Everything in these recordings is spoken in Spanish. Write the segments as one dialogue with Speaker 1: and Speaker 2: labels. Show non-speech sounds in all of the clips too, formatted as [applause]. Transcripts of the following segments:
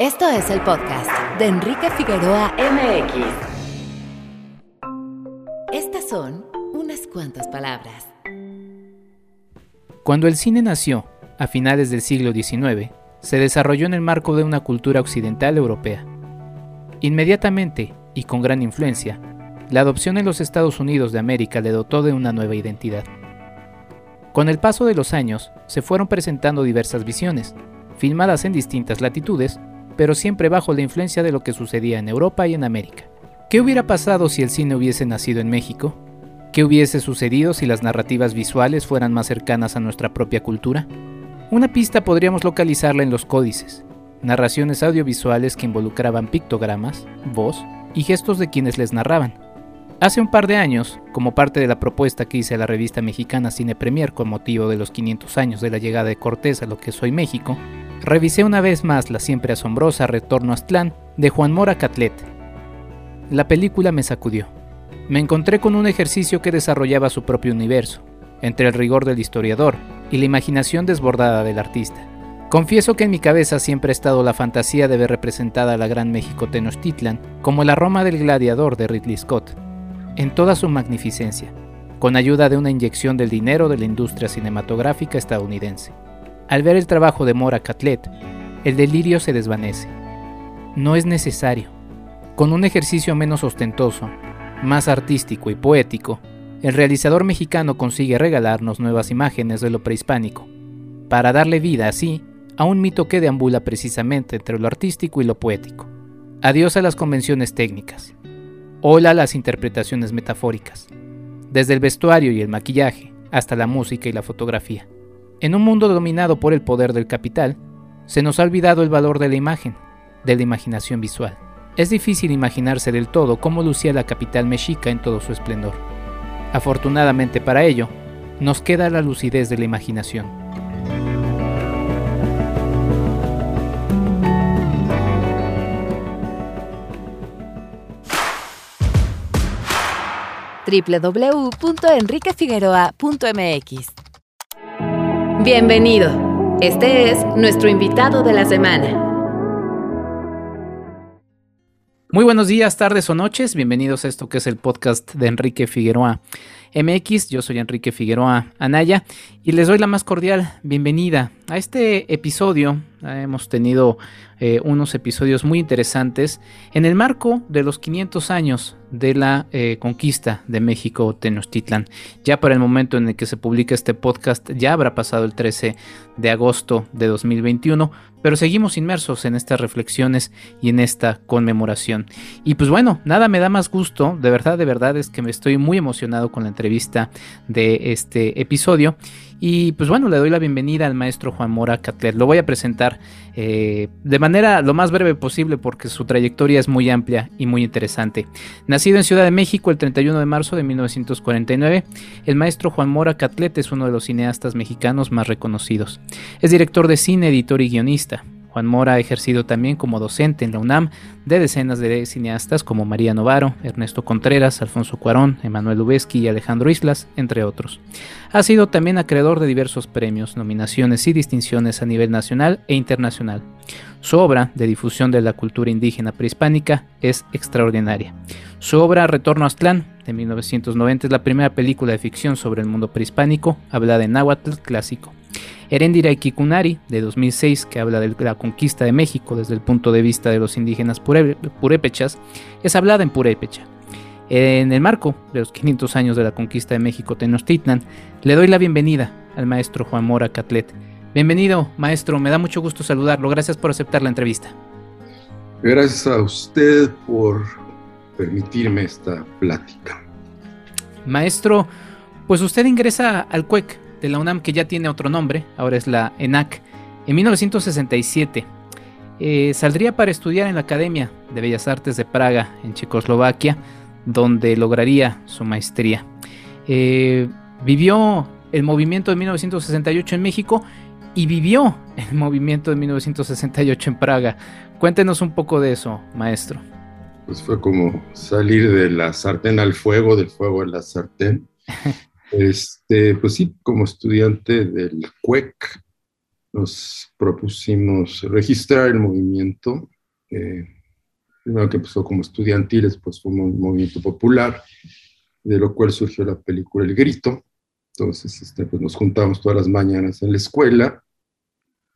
Speaker 1: Esto es el podcast de Enrique Figueroa MX. Estas son unas cuantas palabras.
Speaker 2: Cuando el cine nació, a finales del siglo XIX, se desarrolló en el marco de una cultura occidental europea. Inmediatamente, y con gran influencia, la adopción en los Estados Unidos de América le dotó de una nueva identidad. Con el paso de los años, se fueron presentando diversas visiones, filmadas en distintas latitudes, pero siempre bajo la influencia de lo que sucedía en Europa y en América. ¿Qué hubiera pasado si el cine hubiese nacido en México? ¿Qué hubiese sucedido si las narrativas visuales fueran más cercanas a nuestra propia cultura? Una pista podríamos localizarla en los códices, narraciones audiovisuales que involucraban pictogramas, voz y gestos de quienes les narraban. Hace un par de años, como parte de la propuesta que hice a la revista mexicana Cine Premier con motivo de los 500 años de la llegada de Cortés a lo que soy México, revisé una vez más la siempre asombrosa Retorno a Aztlán de Juan Mora Catlet. La película me sacudió. Me encontré con un ejercicio que desarrollaba su propio universo, entre el rigor del historiador y la imaginación desbordada del artista. Confieso que en mi cabeza siempre ha estado la fantasía de ver representada a la gran México Tenochtitlan como la Roma del gladiador de Ridley Scott, en toda su magnificencia, con ayuda de una inyección del dinero de la industria cinematográfica estadounidense. Al ver el trabajo de Mora Catlet, el delirio se desvanece. No es necesario. Con un ejercicio menos ostentoso, más artístico y poético, el realizador mexicano consigue regalarnos nuevas imágenes de lo prehispánico, para darle vida así a un mito que deambula precisamente entre lo artístico y lo poético. Adiós a las convenciones técnicas. Hola a las interpretaciones metafóricas. Desde el vestuario y el maquillaje hasta la música y la fotografía. En un mundo dominado por el poder del capital, se nos ha olvidado el valor de la imagen, de la imaginación visual. Es difícil imaginarse del todo cómo lucía la capital mexica en todo su esplendor. Afortunadamente para ello, nos queda la lucidez de la imaginación.
Speaker 1: www.enriquefigueroa.mx Bienvenido. Este es nuestro invitado de la semana.
Speaker 2: Muy buenos días, tardes o noches. Bienvenidos a esto que es el podcast de Enrique Figueroa MX. Yo soy Enrique Figueroa Anaya y les doy la más cordial bienvenida a este episodio. Hemos tenido eh, unos episodios muy interesantes en el marco de los 500 años de la eh, conquista de México Tenochtitlan. Ya para el momento en el que se publica este podcast ya habrá pasado el 13 de agosto de 2021, pero seguimos inmersos en estas reflexiones y en esta conmemoración. Y pues bueno, nada me da más gusto, de verdad, de verdad es que me estoy muy emocionado con la entrevista de este episodio. Y pues bueno, le doy la bienvenida al maestro Juan Mora Catler. Lo voy a presentar eh, de manera lo más breve posible porque su trayectoria es muy amplia y muy interesante. Nacido en Ciudad de México el 31 de marzo de 1949, el maestro Juan Mora Catlet es uno de los cineastas mexicanos más reconocidos. Es director de cine, editor y guionista. Juan Mora ha ejercido también como docente en la UNAM de decenas de cineastas como María Novaro, Ernesto Contreras, Alfonso Cuarón, Emanuel Lubezki y Alejandro Islas, entre otros. Ha sido también acreedor de diversos premios, nominaciones y distinciones a nivel nacional e internacional. Su obra, de difusión de la cultura indígena prehispánica, es extraordinaria. Su obra Retorno a Aztlán, de 1990, es la primera película de ficción sobre el mundo prehispánico, hablada en náhuatl clásico. Erendira Kikunari, de 2006, que habla de la conquista de México desde el punto de vista de los indígenas purépechas, es hablada en purépecha. En el marco de los 500 años de la conquista de México Tenochtitlan, le doy la bienvenida al maestro Juan Mora Catlet. Bienvenido, maestro, me da mucho gusto saludarlo. Gracias por aceptar la entrevista.
Speaker 3: Gracias a usted por permitirme esta plática.
Speaker 2: Maestro, pues usted ingresa al CUEC de la UNAM, que ya tiene otro nombre, ahora es la ENAC, en 1967. Eh, saldría para estudiar en la Academia de Bellas Artes de Praga, en Checoslovaquia, donde lograría su maestría. Eh, vivió el movimiento de 1968 en México y vivió [laughs] el movimiento de 1968 en Praga. Cuéntenos un poco de eso, maestro.
Speaker 3: Pues fue como salir de la sartén al fuego, del fuego a la sartén. [laughs] Este, pues sí, como estudiante del CUEC, nos propusimos registrar el movimiento, eh, primero que empezó como estudiantil, después fue un movimiento popular, de lo cual surgió la película El Grito. Entonces este, pues nos juntábamos todas las mañanas en la escuela,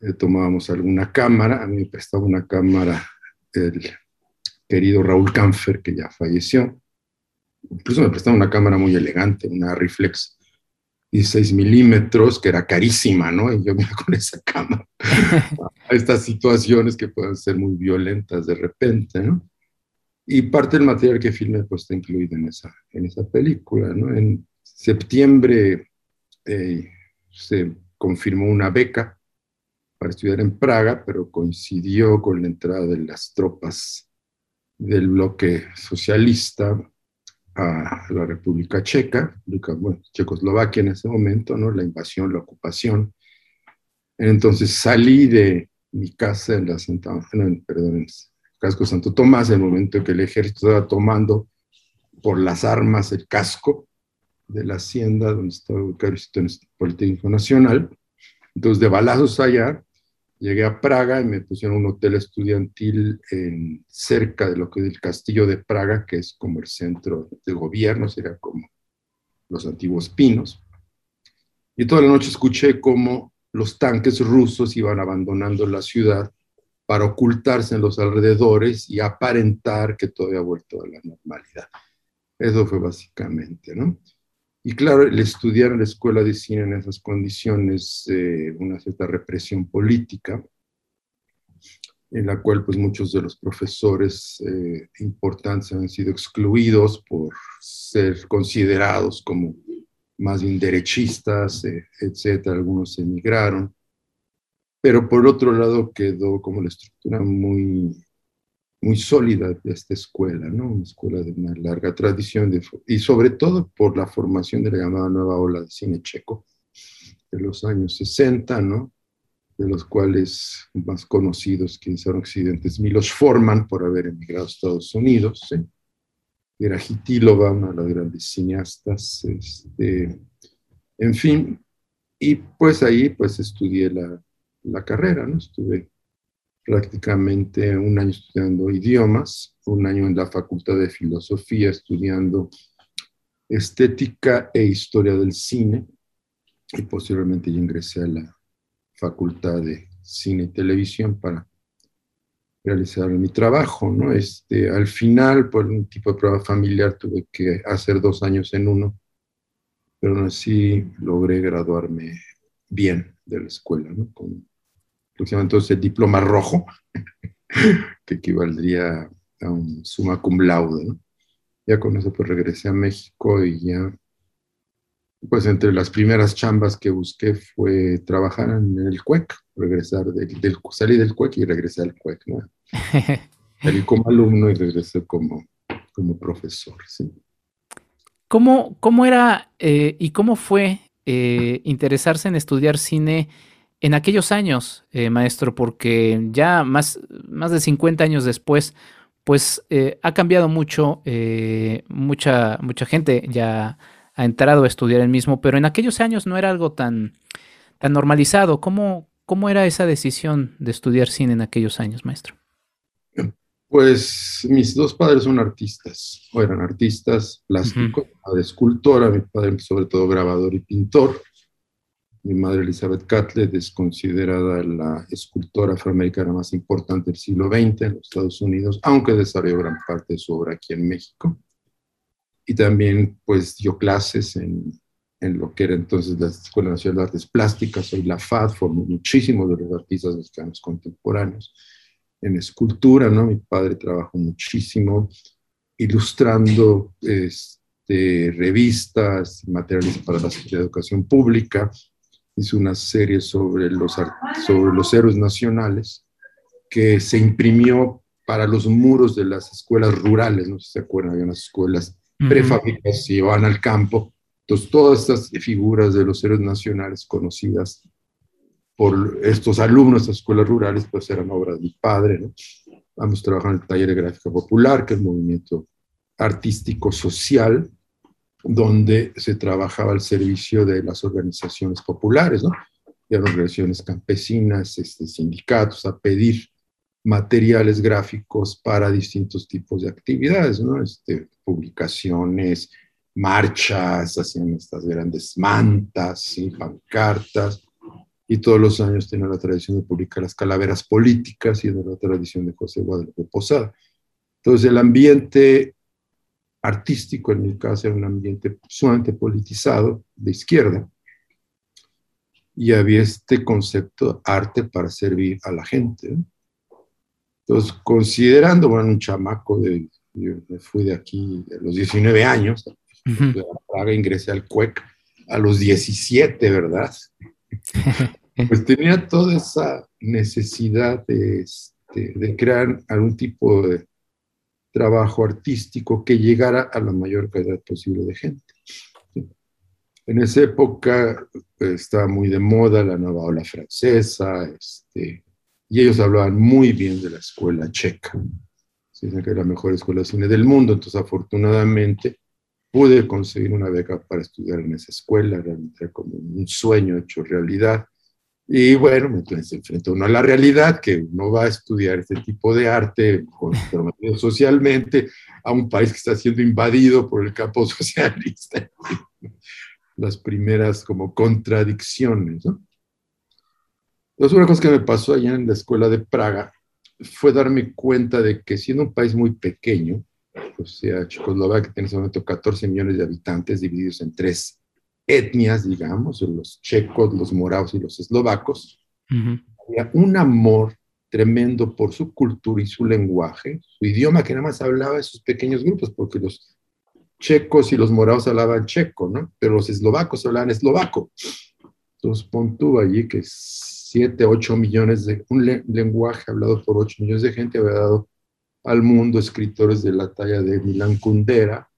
Speaker 3: eh, tomábamos alguna cámara, a mí me prestaba una cámara el querido Raúl Canfer, que ya falleció, incluso me prestaba una cámara muy elegante, una reflex 16 milímetros, que era carísima, ¿no? Y yo me iba [laughs] con esa cámara a [laughs] estas situaciones que pueden ser muy violentas de repente, ¿no? Y parte del material que filmé pues está incluido en esa, en esa película, ¿no? En septiembre eh, se confirmó una beca para estudiar en Praga, pero coincidió con la entrada de las tropas del bloque socialista a la República Checa, bueno, Checoslovaquia en ese momento, ¿no? La invasión, la ocupación. Entonces salí de mi casa en la Santa, perdón, en casco Santo Tomás, en el momento en que el ejército estaba tomando por las armas el casco de la hacienda donde estaba ubicado el Politécnico Nacional. Entonces, de balazos allá, Llegué a Praga y me pusieron un hotel estudiantil en, cerca de lo que es el castillo de Praga, que es como el centro de gobierno, sería como los antiguos pinos. Y toda la noche escuché cómo los tanques rusos iban abandonando la ciudad para ocultarse en los alrededores y aparentar que todo había vuelto a la normalidad. Eso fue básicamente, ¿no? Y claro, el estudiar en la escuela de cine en esas condiciones, eh, una cierta represión política, en la cual pues muchos de los profesores eh, importantes han sido excluidos por ser considerados como más bien derechistas, eh, etcétera, algunos emigraron, pero por otro lado quedó como la estructura muy muy sólida de esta escuela, ¿no? Una escuela de una larga tradición de, y sobre todo por la formación de la llamada nueva ola de cine checo de los años 60, ¿no? De los cuales más conocidos que son occidentes Milos Forman por haber emigrado a Estados Unidos, ¿sí? Era Hitilova, una de las grandes cineastas, este, en fin, y pues ahí pues estudié la, la carrera, ¿no? Estuve prácticamente un año estudiando idiomas, un año en la Facultad de Filosofía estudiando estética e historia del cine y posteriormente yo ingresé a la Facultad de Cine y Televisión para realizar mi trabajo, ¿no? Este, al final, por un tipo de prueba familiar, tuve que hacer dos años en uno, pero aún así logré graduarme bien de la escuela, ¿no? Lo que se llama entonces el diploma rojo, [laughs] que equivaldría a un summa cum laude. ¿no? Ya con eso pues regresé a México y ya, pues entre las primeras chambas que busqué fue trabajar en el CUEC, regresar del, del salir del CUEC y regresé al CUEC, ¿no? [laughs] Salí como alumno y regresé como, como profesor, sí.
Speaker 2: ¿Cómo, cómo era eh, y cómo fue eh, interesarse en estudiar cine en aquellos años, eh, maestro, porque ya más, más de 50 años después, pues eh, ha cambiado mucho, eh, mucha, mucha gente ya ha entrado a estudiar el mismo, pero en aquellos años no era algo tan, tan normalizado. ¿Cómo, ¿Cómo era esa decisión de estudiar cine en aquellos años, maestro?
Speaker 3: Pues mis dos padres son artistas, o eran artistas plásticos, de escultora, mi padre sobre todo grabador y pintor, mi madre Elizabeth Catlett es considerada la escultora afroamericana más importante del siglo XX en los Estados Unidos, aunque desarrolló gran parte de su obra aquí en México. Y también pues dio clases en, en lo que era entonces la Escuela Nacional de Artes Plásticas, soy la FAD, formó muchísimos de los artistas mexicanos contemporáneos en escultura, ¿no? Mi padre trabajó muchísimo ilustrando este, revistas, materiales para la Educación Pública, hizo una serie sobre los, sobre los héroes nacionales que se imprimió para los muros de las escuelas rurales, no sé si se acuerdan, había unas escuelas prefabricadas y iban al campo. Entonces, todas estas figuras de los héroes nacionales conocidas por estos alumnos de las escuelas rurales, pues eran obras de mi padre, ¿no? Vamos a trabajar en el taller de gráfica popular, que es un movimiento artístico social donde se trabajaba al servicio de las organizaciones populares, ¿no? y a organizaciones campesinas, este, sindicatos, a pedir materiales gráficos para distintos tipos de actividades, ¿no? Este, publicaciones, marchas, hacían estas grandes mantas y pancartas, y todos los años tenía la tradición de publicar las calaveras políticas y de la tradición de José Guadalupe Posada. Entonces el ambiente artístico en mi caso era un ambiente sumamente politizado de izquierda y había este concepto arte para servir a la gente. Entonces, considerando, bueno, un chamaco de, yo me fui de aquí a los 19 años, de Praga ingresé al CUEC a los 17, ¿verdad? [laughs] pues tenía toda esa necesidad de, este, de crear algún tipo de trabajo artístico que llegara a la mayor cantidad posible de gente. En esa época pues, estaba muy de moda la nueva ola francesa, este, y ellos hablaban muy bien de la escuela checa. Dicen que era la mejor escuela de cine del mundo, entonces afortunadamente pude conseguir una beca para estudiar en esa escuela, realmente era como un sueño hecho realidad. Y bueno, entonces se enfrenta uno a la realidad que uno va a estudiar este tipo de arte comprometido [laughs] socialmente a un país que está siendo invadido por el campo [laughs] socialista. Las primeras como contradicciones. ¿no? Entonces, una cosa que me pasó allá en la escuela de Praga fue darme cuenta de que siendo un país muy pequeño, o sea, Checoslovaquia tiene en ese momento 14 millones de habitantes divididos en tres etnias, digamos, los checos, los moravos y los eslovacos, había un amor tremendo por su cultura y su lenguaje, su idioma que nada más hablaba de sus pequeños grupos, porque los checos y los moravos hablaban checo, ¿no? Pero los eslovacos hablaban eslovaco. Entonces pon tú allí que 7, 8 millones de, un lenguaje hablado por 8 millones de gente había dado al mundo escritores de la talla de Milan Kundera,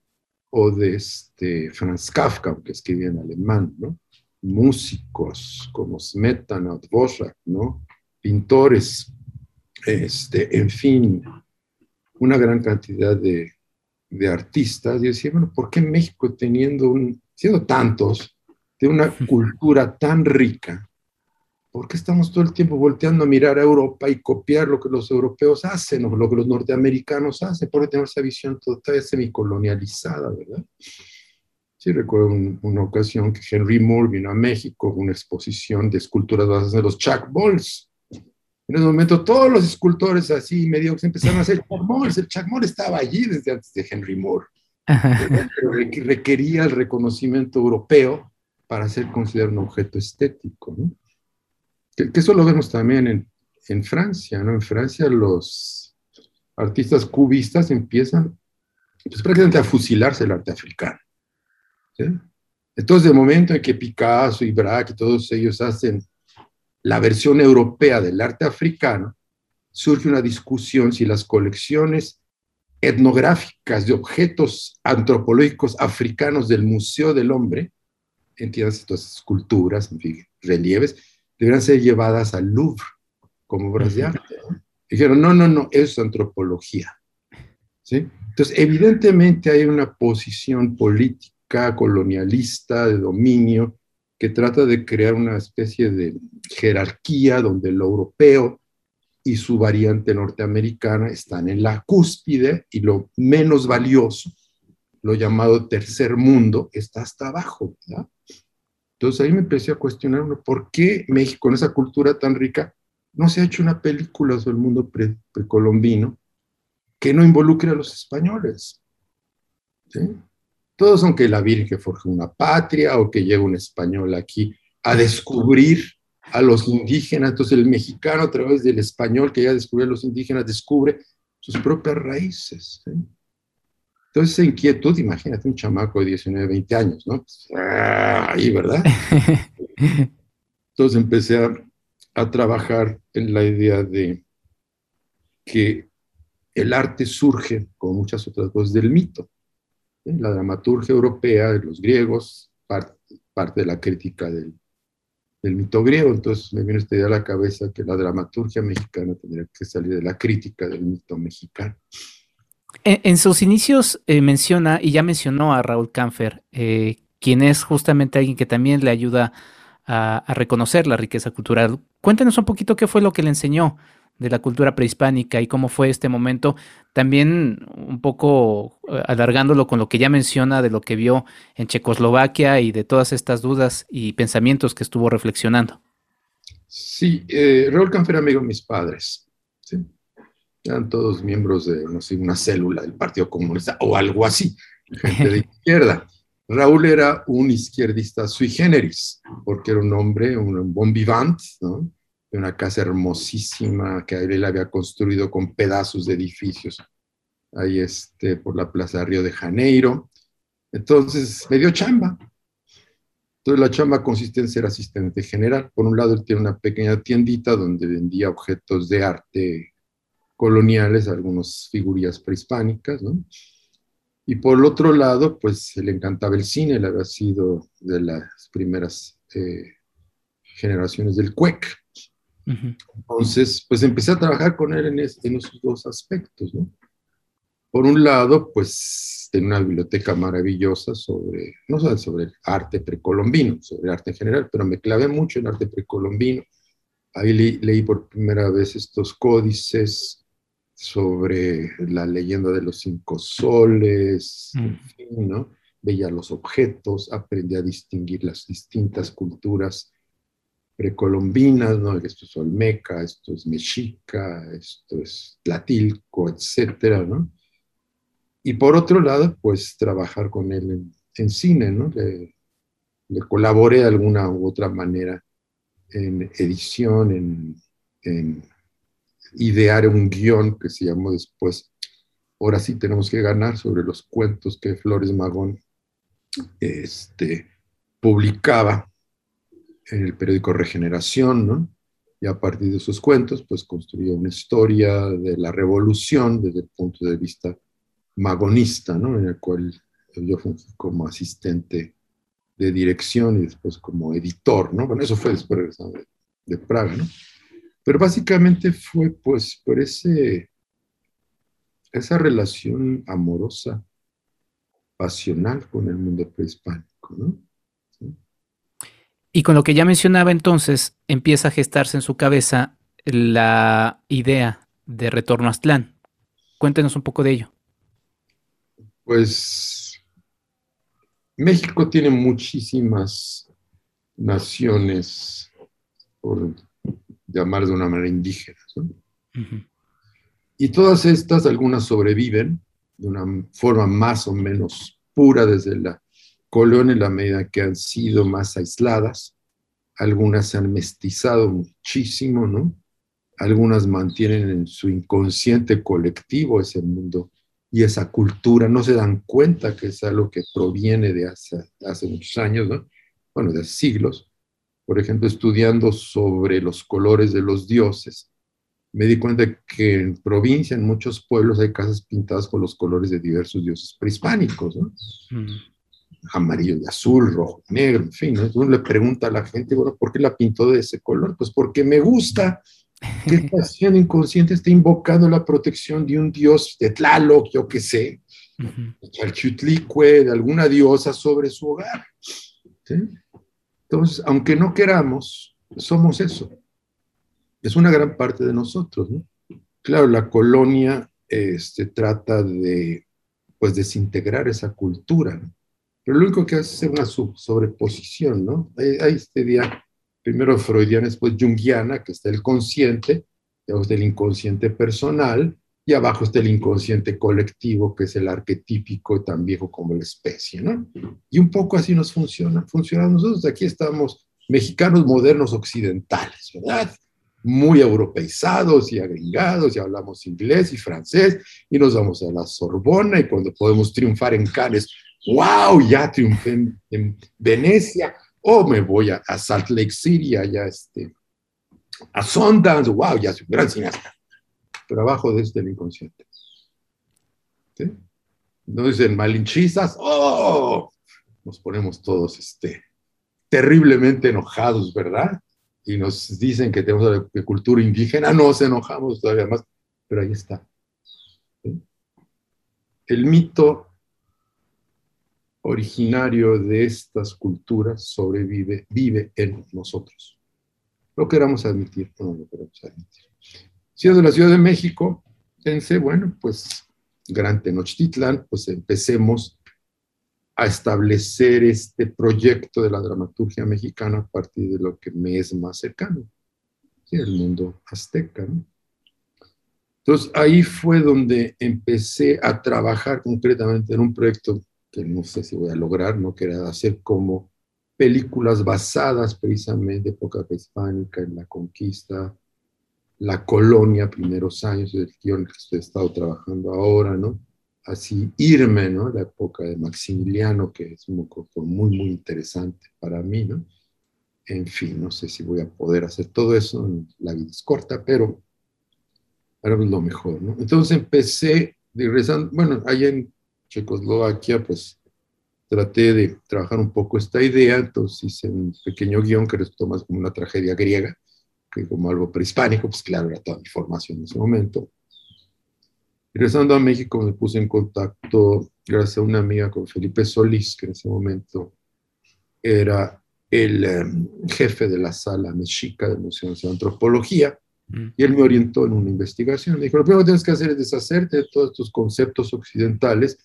Speaker 3: o de este Franz Kafka, que escribía en alemán, ¿no? Músicos como Smetana, Dvorak, ¿no? Pintores, este, en fin, una gran cantidad de, de artistas. Y decía, bueno, ¿por qué México teniendo un, siendo tantos, de una cultura tan rica, ¿Por qué estamos todo el tiempo volteando a mirar a Europa y copiar lo que los europeos hacen o lo que los norteamericanos hacen? ¿Por qué tenemos esa visión todavía semicolonializada, verdad? Sí, recuerdo una ocasión que Henry Moore vino a México, una exposición de esculturas basadas en los Chuck Balls. En ese momento todos los escultores así medio empezaron a hacer Chuck Balls. El Chuck Moore estaba allí desde antes de Henry Moore. Pero requería el reconocimiento europeo para ser considerado un objeto estético. ¿no? Que, eso lo vemos también en, Francia, ¿no? En Francia los artistas cubistas empiezan pues, prácticamente a fusilarse el arte africano. Entonces, de momento en que Picasso y Braque y todos ellos hacen la versión europea del arte africano, surge una discusión si las colecciones etnográficas de objetos antropológicos africanos del Museo del Hombre, entiendes, estas esculturas, en fin, relieves, deberían ser llevadas al Louvre como obras de arte. Dijeron, no, no, no, eso es antropología. ¿Sí? Entonces, evidentemente hay una posición política, colonialista, de dominio, que trata de crear una especie de jerarquía donde lo europeo y su variante norteamericana están en la cúspide y lo menos valioso, lo llamado tercer mundo, está hasta abajo. ¿verdad? Entonces ahí me empecé a cuestionar, ¿por qué México, con esa cultura tan rica, no se ha hecho una película sobre el mundo precolombino que no involucre a los españoles? Todos son que la Virgen forjó una patria o que llega un español aquí a descubrir a los indígenas. Entonces el mexicano a través del español que ya descubrió a los indígenas descubre sus propias raíces. Entonces, esa inquietud, imagínate un chamaco de 19, 20 años, ¿no? Pues, ahí, ¿verdad? [laughs] Entonces empecé a, trabajar en la idea de que el arte surge, como muchas otras cosas, del mito. La dramaturgia europea, de los griegos, parte, parte de la crítica del, del, mito griego. Entonces me viene esta idea a la cabeza que la dramaturgia mexicana tendría que salir de la crítica del mito mexicano.
Speaker 2: En, sus inicios eh, menciona, y ya mencionó a Raúl Canfer, eh, quien es justamente alguien que también le ayuda a, reconocer la riqueza cultural. Cuéntenos un poquito qué fue lo que le enseñó de la cultura prehispánica y cómo fue este momento, también un poco eh, alargándolo con lo que ya menciona de lo que vio en Checoslovaquia y de todas estas dudas y pensamientos que estuvo reflexionando.
Speaker 3: Sí, Raúl Canfer amigo de mis padres. Eran todos miembros de, no sé, una célula del Partido Comunista o algo así, gente de [laughs] izquierda. Raúl era un izquierdista sui generis, porque era un hombre, un bon vivant, ¿no? de una casa hermosísima que él había construido con pedazos de edificios ahí este, por la plaza de Río de Janeiro. Entonces me dio chamba. Entonces la chamba consiste en ser asistente general. Por un lado, él tiene una pequeña tiendita donde vendía objetos de arte coloniales, algunas figurillas prehispánicas, ¿no? Y por el otro lado, pues le encantaba el cine, él había sido de las primeras eh, generaciones del CUEC. Entonces, pues empecé a trabajar con él en, esos dos aspectos, ¿no? Por un lado, pues tenía una biblioteca maravillosa sobre, no solo sobre arte precolombino, sobre arte en general, pero me clavé mucho en arte precolombino. Ahí leí por primera vez estos códices sobre la leyenda de los cinco soles, en mm. fin, ¿no? Veía los objetos, aprendí a distinguir las distintas culturas precolombinas, ¿no? Esto es olmeca, esto es mexica, esto es tlatilco, etcétera, ¿no? Y por otro lado, pues trabajar con él en, cine, ¿no? Le, colaboré de alguna u otra manera en edición, en, en idear un guion que se llamó después Ahora sí tenemos que ganar sobre los cuentos que Flores Magón este, publicaba en el periódico Regeneración, ¿no? Y a partir de esos cuentos, pues construyó una historia de la revolución desde el punto de vista magonista, ¿no? En el cual yo fui como asistente de dirección y después como editor, ¿no? Bueno, eso fue después de, de Praga, ¿no? Pero básicamente fue pues por ese, esa relación amorosa, pasional con el mundo prehispánico, ¿no?
Speaker 2: Y con lo que ya mencionaba entonces, empieza a gestarse en su cabeza la idea de retorno a Aztlán. Cuéntenos un poco de ello.
Speaker 3: Pues México tiene muchísimas naciones, por llamar de una manera indígena. Y todas estas, algunas sobreviven de una forma más o menos pura desde la Colón en la medida que han sido más aisladas, algunas se han mestizado muchísimo, ¿no? Algunas mantienen en su inconsciente colectivo ese mundo y esa cultura, no se dan cuenta que es algo que proviene de hace, hace muchos años, ¿no? Bueno, de siglos. Por ejemplo, estudiando sobre los colores de los dioses, me di cuenta que en provincia, en muchos pueblos, hay casas pintadas con los colores de diversos dioses prehispánicos, ¿no? Mm amarillo y azul, rojo, negro, en fin. Uno le pregunta a la gente, bueno, ¿por qué la pintó de ese color? Pues porque me gusta que [laughs] esta acción inconsciente esté invocando la protección de un dios de Tlaloc, yo qué sé, uh de alguna diosa sobre su hogar. Entonces, aunque no queramos, somos eso. Es una gran parte de nosotros, ¿no? Claro, la colonia este, trata de pues desintegrar esa cultura, ¿no? Pero lo único que hace es una sobreposición, ¿no? Hay, este día, primero freudiana, después junguiana, que está el consciente, debajo está el inconsciente personal, y abajo está el inconsciente colectivo, que es el arquetípico tan viejo como la especie, ¿no? Y un poco así nos funciona. Funciona nosotros. Aquí estamos mexicanos modernos occidentales, ¿verdad? Muy europeizados y agregados, y hablamos inglés y francés, y nos vamos a la Sorbona, y cuando podemos triunfar en Cannes, wow, ya triunfé en, Venecia, o me voy a, Salt Lake City, allá este, a Sundance, wow, ya soy un gran cineasta. Pero abajo de este el inconsciente. ¿Sí? No dicen malinchistas, oh, nos ponemos todos este, terriblemente enojados, ¿verdad? Y nos dicen que tenemos la cultura indígena, nos enojamos todavía más, pero ahí está. El mito originario de estas culturas sobrevive, vive en nosotros. Lo queramos admitir o no lo queramos admitir. Si es de la Ciudad de México, pensé, bueno, pues Gran Tenochtitlan, pues empecemos a establecer este proyecto de la dramaturgia mexicana a partir de lo que me es más cercano, el mundo azteca. Entonces ahí fue donde empecé a trabajar concretamente en un proyecto que no sé si voy a lograr, no que hacer como películas basadas precisamente en época prehispánica, en la conquista, la colonia, primeros años del guion que he estado trabajando ahora, ¿no? así irme, ¿no? La época de Maximiliano, que es muy, muy, interesante para mí, ¿no? En fin, no sé si voy a poder hacer todo eso, la vida es corta, pero ahora es lo mejor, ¿no? Entonces empecé, regresando, bueno, allá en Checoslovaquia, pues traté de trabajar un poco esta idea, entonces hice un pequeño guion que resultó más como una tragedia griega, que como algo prehispánico, pues claro, era toda mi formación en ese momento. Regresando a México me puse en contacto, gracias a una amiga, con Felipe Solís, que en ese momento era el em, jefe de la sala mexica del Museo de Antropología, mm. y él me orientó en una investigación. Me dijo, lo primero que tienes que hacer es deshacerte de todos estos conceptos occidentales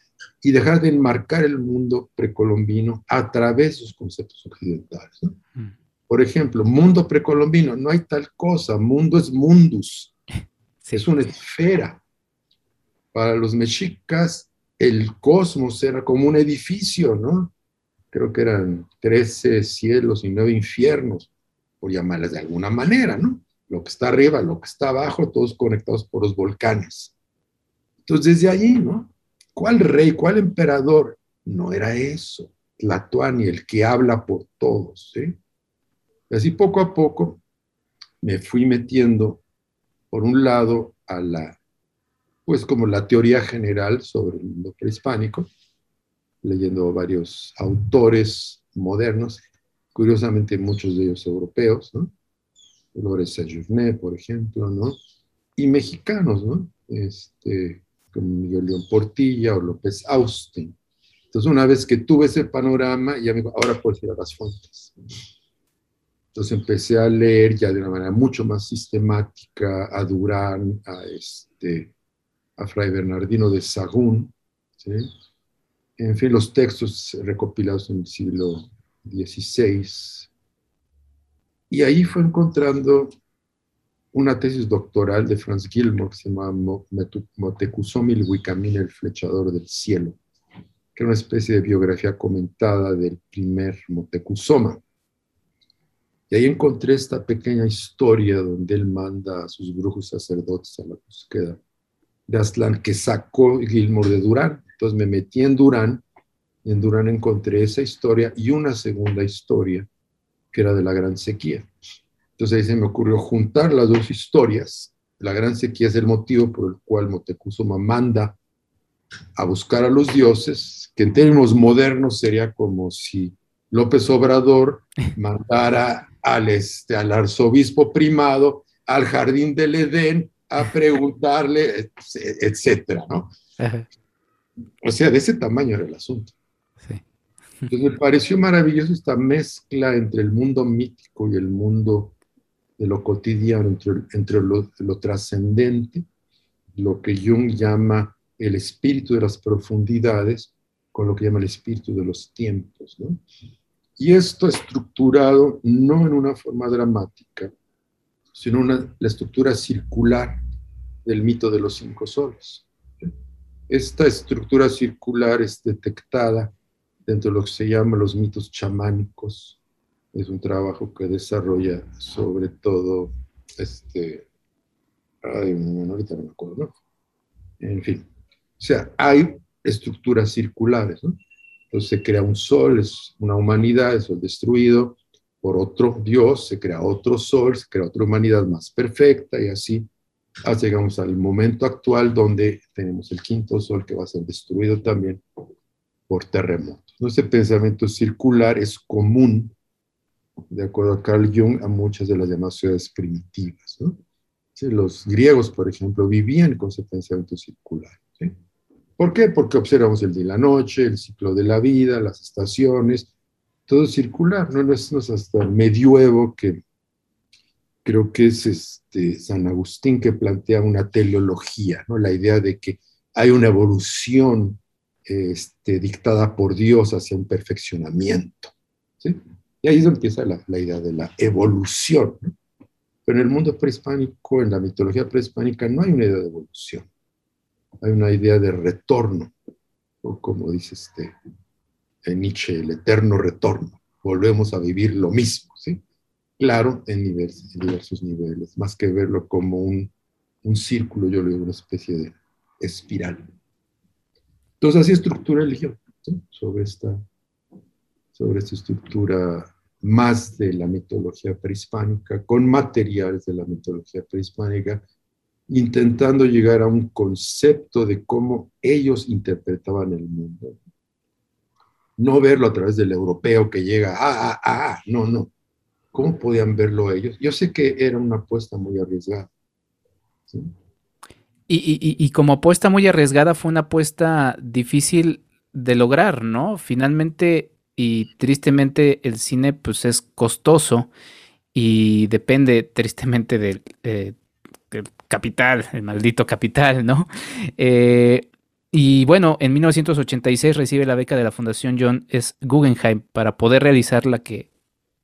Speaker 3: y dejar de enmarcar el mundo precolombino a través de sus conceptos occidentales. Mm. Por ejemplo, mundo precolombino, no hay tal cosa, mundo es mundus, [laughs] es una esfera para los mexicas el cosmos era como un edificio, ¿no? Creo que eran 13 cielos y nueve infiernos, por llamarles de alguna manera, ¿no? Lo que está arriba, lo que está abajo, todos conectados por los volcanes. Entonces, desde allí, ¿no? ¿Cuál rey, cuál emperador? No era eso. Tlatuani, el que habla por todos, ¿sí? Y así poco a poco me fui metiendo, por un lado, a la pues como la teoría general sobre el mundo prehispánico, leyendo varios autores modernos, curiosamente muchos de ellos europeos, ¿no? Dolores Journet, por ejemplo, ¿no? Y mexicanos, ¿no? Este, como Miguel León Portilla o López Austin. Entonces, una vez que tuve ese panorama, ya me ahora puedo ir a las fuentes. Entonces empecé a leer ya de una manera mucho más sistemática a Durán, a este, a Fray Bernardino de Sagún, en fin, los textos recopilados en el siglo XVI. Y ahí fue encontrando una tesis doctoral de Franz Gilmore que se llama Motecuzoma Wicamina, el flechador del cielo, que era una especie de biografía comentada del primer Motecuzoma. Y ahí encontré esta pequeña historia donde él manda a sus brujos sacerdotes a la búsqueda de Aztlán que sacó Gilmore de Durán. Entonces me metí en Durán y en Durán encontré esa historia y una segunda historia que era de la Gran Sequía. Entonces ahí se me ocurrió juntar las dos historias. La Gran Sequía es el motivo por el cual Motecuzoma manda a buscar a los dioses, que en términos modernos sería como si López Obrador mandara al, este, al arzobispo primado al jardín del Edén a [laughs] preguntarle, etcétera, ¿no? O sea, de ese tamaño era el asunto. Entonces me pareció maravilloso esta mezcla entre el mundo mítico y el mundo de lo cotidiano, entre, entre lo, lo trascendente, lo que Jung llama el espíritu de las profundidades, con lo que llama el espíritu de los tiempos. ¿no? Y esto estructurado no en una forma dramática, sino una, la estructura circular del mito de los cinco soles. Esta estructura circular es detectada dentro de lo que se llama los mitos chamánicos. Es un trabajo que desarrolla sobre todo, este, ay, ahorita no me acuerdo, ¿no? En fin, o sea, hay estructuras circulares, ¿no? Entonces se crea un sol, es una humanidad, el sol destruido por otro Dios, se crea otro sol, se crea otra humanidad más perfecta y así hasta llegamos al momento actual donde tenemos el quinto sol que va a ser destruido también por terremotos. Este pensamiento circular es común, de acuerdo a Carl Jung, a muchas de las demás ciudades primitivas. Los griegos, por ejemplo, vivían con ese pensamiento circular. ¿Por qué? Porque observamos el día y la noche, el ciclo de la vida, las estaciones, todo circular, ¿no? No es, hasta el medioevo que creo que es este San Agustín que plantea una teleología, ¿no? La idea de que hay una evolución este, dictada por Dios hacia un perfeccionamiento, ¿sí? Y ahí es donde empieza la, la idea de la evolución, ¿no? Pero en el mundo prehispánico, en la mitología prehispánica, no hay una idea de evolución. Hay una idea de retorno, o como dice este, en Nietzsche, el eterno retorno. Volvemos a vivir lo mismo, ¿sí? Claro, en, diversos niveles, más que verlo como un, círculo, yo le digo una especie de espiral. Entonces así estructura el religión, sobre, esta, sobre esta estructura más de la mitología prehispánica, con materiales de la mitología prehispánica, intentando llegar a un concepto de cómo ellos interpretaban el mundo. No verlo a través del europeo que llega, ah, ah, ah, no, no. ¿Cómo podían verlo ellos? Yo sé que era una apuesta muy arriesgada.
Speaker 2: Y, y, como apuesta muy arriesgada fue una apuesta difícil de lograr, ¿no? Finalmente y tristemente el cine pues es costoso y depende tristemente eh, capital, el maldito capital, ¿no? Eh, y bueno, en 1986 recibe la beca de la Fundación John S. Guggenheim para poder realizar la que,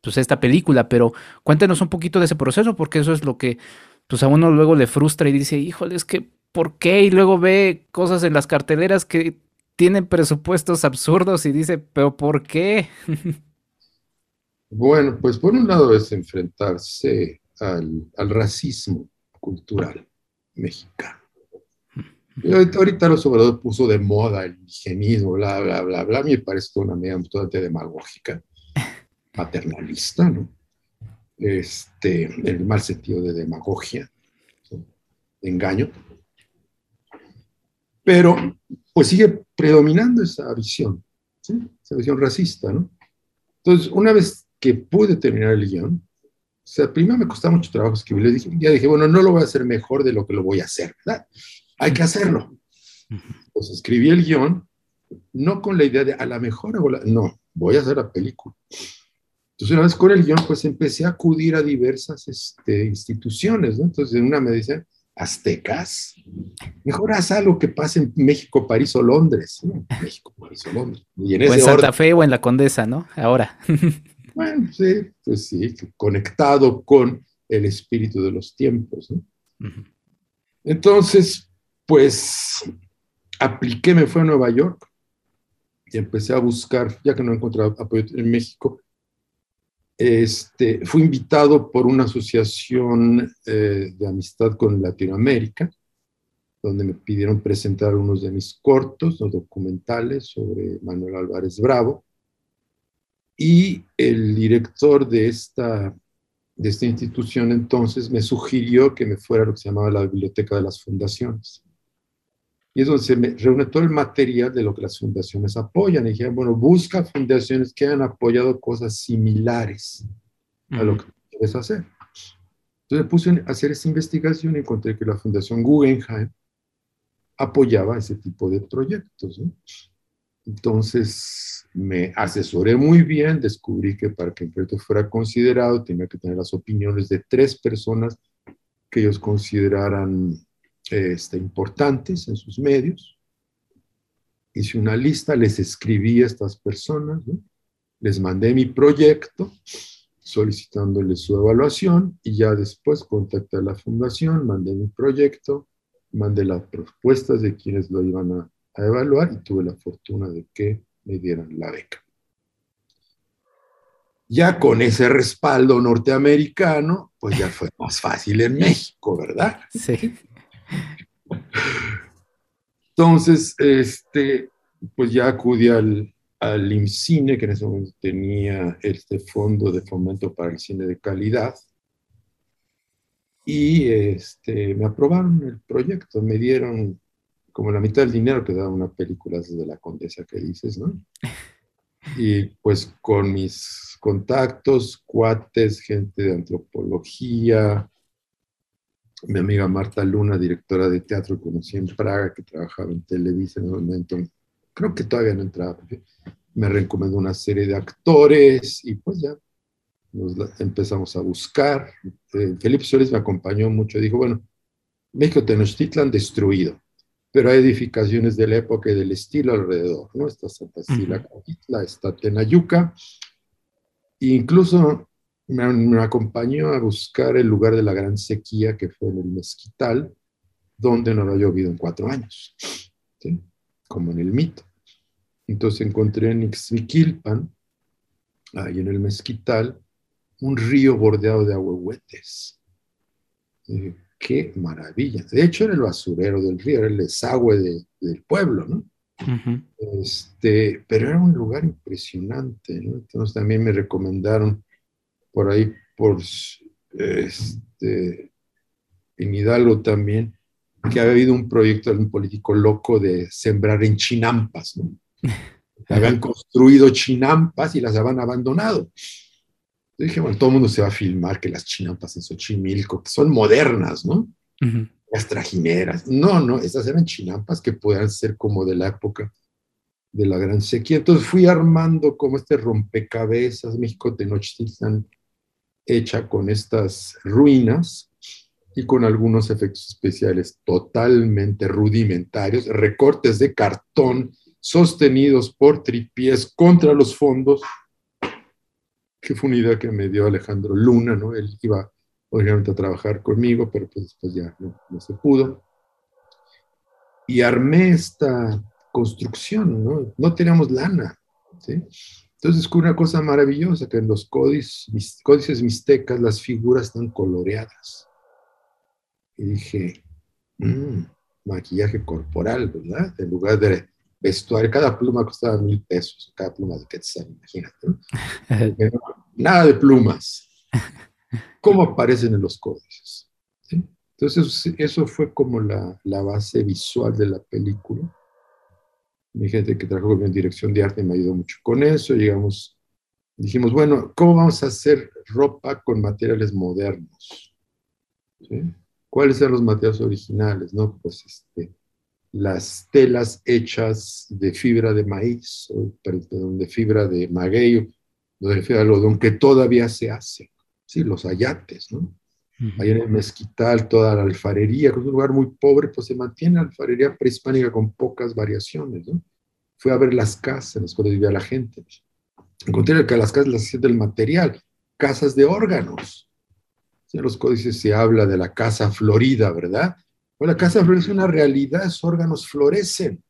Speaker 2: pues esta película, pero cuéntanos un poquito de ese proceso, porque eso es lo que, pues a uno luego le frustra y dice, híjole, es que, ¿por qué? Y luego ve cosas en las carteleras que tienen presupuestos absurdos y dice, pero ¿por qué?
Speaker 3: Bueno, pues por un lado es enfrentarse al, racismo cultural mexicano. ahorita los obradores puso de moda el ingenismo, bla, bla, bla, bla. A mí me parece una medida totalmente demagógica, [laughs] paternalista, ¿no? Este, el mal sentido de demagogia, de engaño. Pero pues sigue predominando esa visión, ¿sí? esa visión racista, ¿no? Entonces, una vez que pude terminar el guion, sea, primero me costaba mucho trabajo escribirlo, dije, ya dije, bueno, no lo voy a hacer mejor de lo que lo voy a hacer, ¿verdad? Hay que hacerlo. Pues escribí el guion, no con la idea de a la mejor hago la... No, voy a hacer la película. Entonces, una vez con el guion, pues empecé a acudir a diversas este, instituciones, ¿no? Entonces, en una me dicen, aztecas, mejor haz algo que pase en México, París o Londres. México, París o Londres.
Speaker 2: Y en o en Santa Fe o en la Condesa, ¿no? Ahora. [laughs]
Speaker 3: bueno, sí, pues sí, conectado con el espíritu de los tiempos. ¿no? Entonces, pues apliqué, me fui a Nueva York y empecé a buscar, ya que no encontré apoyo en México, este, fui invitado por una asociación eh, de amistad con Latinoamérica, donde me pidieron presentar unos de mis cortos, los documentales sobre Manuel Álvarez Bravo. Y el director de esta, de esta institución entonces me sugirió que me fuera a lo que se llamaba la Biblioteca de las Fundaciones. Y es donde se me reúne todo el material de lo que las fundaciones apoyan. Y dije, bueno, busca fundaciones que hayan apoyado cosas similares a lo que quieres hacer. Entonces me puse a hacer esta investigación y encontré que la Fundación Guggenheim apoyaba ese tipo de proyectos. Entonces me asesoré muy bien, descubrí que para que el proyecto fuera considerado tenía que tener las opiniones de tres personas que ellos consideraran este, importantes en sus medios. Hice una lista, les escribí a estas personas, les mandé mi proyecto solicitándoles su evaluación y ya después contacté a la fundación, mandé mi proyecto, mandé las propuestas de quienes lo iban a, a evaluar y tuve la fortuna de que me dieran la beca. Ya con ese respaldo norteamericano, pues ya fue más fácil en México, ¿verdad?
Speaker 2: Sí.
Speaker 3: Entonces, este, pues ya acudí al, al IMCINE, que en ese momento tenía este fondo de fomento para el cine de calidad, y este, me aprobaron el proyecto, me dieron como la mitad del dinero que daba una película desde la condesa que dices, ¿no? Y pues con mis contactos, cuates, gente de antropología, mi amiga Marta Luna, directora de teatro que conocí en Praga, que trabajaba en Televisa en el momento, creo que todavía no entraba, me recomendó una serie de actores y pues ya nos empezamos a buscar. Eh, Felipe Solís me acompañó mucho, dijo, bueno, México Tenochtitlan destruido, pero hay edificaciones de la época y del estilo alrededor, ¿no? Está Santa Sila uh está Tenayuca, e incluso me, acompañó a buscar el lugar de la gran sequía que fue en el Mezquital, donde no había llovido en cuatro años, ¿sí? como en el mito. Entonces encontré en Ixmiquilpan, ahí en el Mezquital, un río bordeado de ahuehuetes. Qué maravilla. De hecho, era el basurero del río, era el desagüe del pueblo, ¿no? este, pero era un lugar impresionante, ¿no? Entonces también me recomendaron por ahí, por este, en Hidalgo también, que había habido un proyecto de un político loco de sembrar en chinampas, ¿no? [laughs] Habían construido chinampas y las habían abandonado. Yo dije, bueno, todo el mundo se va a filmar que las chinampas en Xochimilco, que son modernas, ¿no? Las trajineras. No, no, esas eran chinampas que puedan ser como de la época de la gran sequía. Entonces fui armando como este rompecabezas México Tenochtitlan hecha con estas ruinas y con algunos efectos especiales totalmente rudimentarios, recortes de cartón sostenidos por tripiés contra los fondos, que fue una idea que me dio Alejandro Luna, ¿no? Él iba obviamente a trabajar conmigo, pero pues después ya no, se pudo. Y armé esta construcción, ¿no? No teníamos lana, ¿sí? Entonces descubrí una cosa maravillosa, que en los códices, códices mixtecas las figuras están coloreadas. Y dije, mmm, maquillaje corporal, ¿verdad? En lugar de vestuario, cada pluma costaba mil pesos, cada pluma de Quetzal, imagínate. Nada de plumas. ¿Cómo aparecen en los códices? Entonces, eso fue como la, la, base visual de la película. Mi gente que trabajó en dirección de arte me ayudó mucho con eso. Llegamos, dijimos, bueno, ¿cómo vamos a hacer ropa con materiales modernos? ¿Cuáles eran los materiales originales? No, pues este, las telas hechas de fibra de maíz, o, de fibra de maguey, de fibra de algodón, que todavía se hace, ¿sí? los ayates, ¿no? Ahí en el Mezquital, toda la alfarería, que es un lugar muy pobre, pues se mantiene la alfarería prehispánica con pocas variaciones, ¿no? Fui a ver las casas en las cuales vivía la gente. Encontré que las casas las hacían del material, casas de órganos. En los códices se habla de la casa florida, ¿verdad? La casa florece una realidad, esos órganos florecen.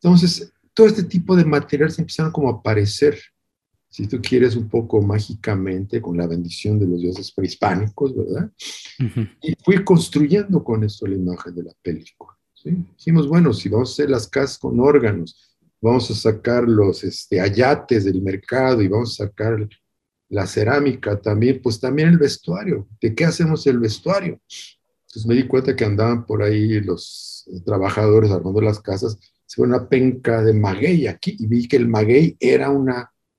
Speaker 3: Entonces, todo este tipo de materiales empezaron como a aparecer, si tú quieres, un poco mágicamente, con la bendición de los dioses prehispánicos, ¿verdad? Y fui construyendo con esto la imagen de la película. ¿sí? Dijimos, bueno, si vamos a hacer las casas con órganos, vamos a sacar los este, ayates del mercado y vamos a sacar la cerámica también, pues también el vestuario. ¿De qué hacemos el vestuario? Entonces me di cuenta que andaban por ahí los trabajadores armando las casas, se fue una penca de maguey aquí y vi que el maguey era un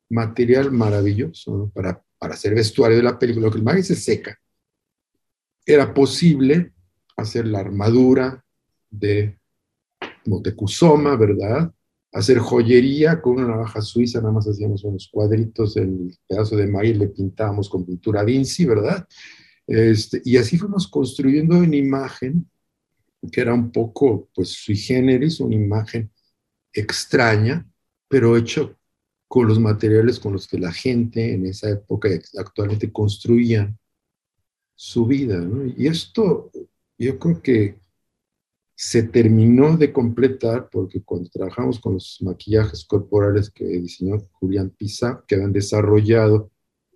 Speaker 3: material maravilloso para, para hacer vestuario de la película, que el maguey se seca. Era posible hacer la armadura de Motecuzoma, ¿verdad? Hacer joyería con una navaja suiza, nada más hacíamos unos cuadritos, el pedazo de maguey le pintábamos con pintura Vinci, ¿verdad? Este, y así fuimos construyendo una imagen que era un poco, pues, sui generis, una imagen extraña, pero hecho con los materiales con los que la gente en esa época actualmente construía su vida. Y esto yo creo que se terminó de completar porque cuando trabajamos con los maquillajes corporales que diseñó Julián Pisa, que habían desarrollado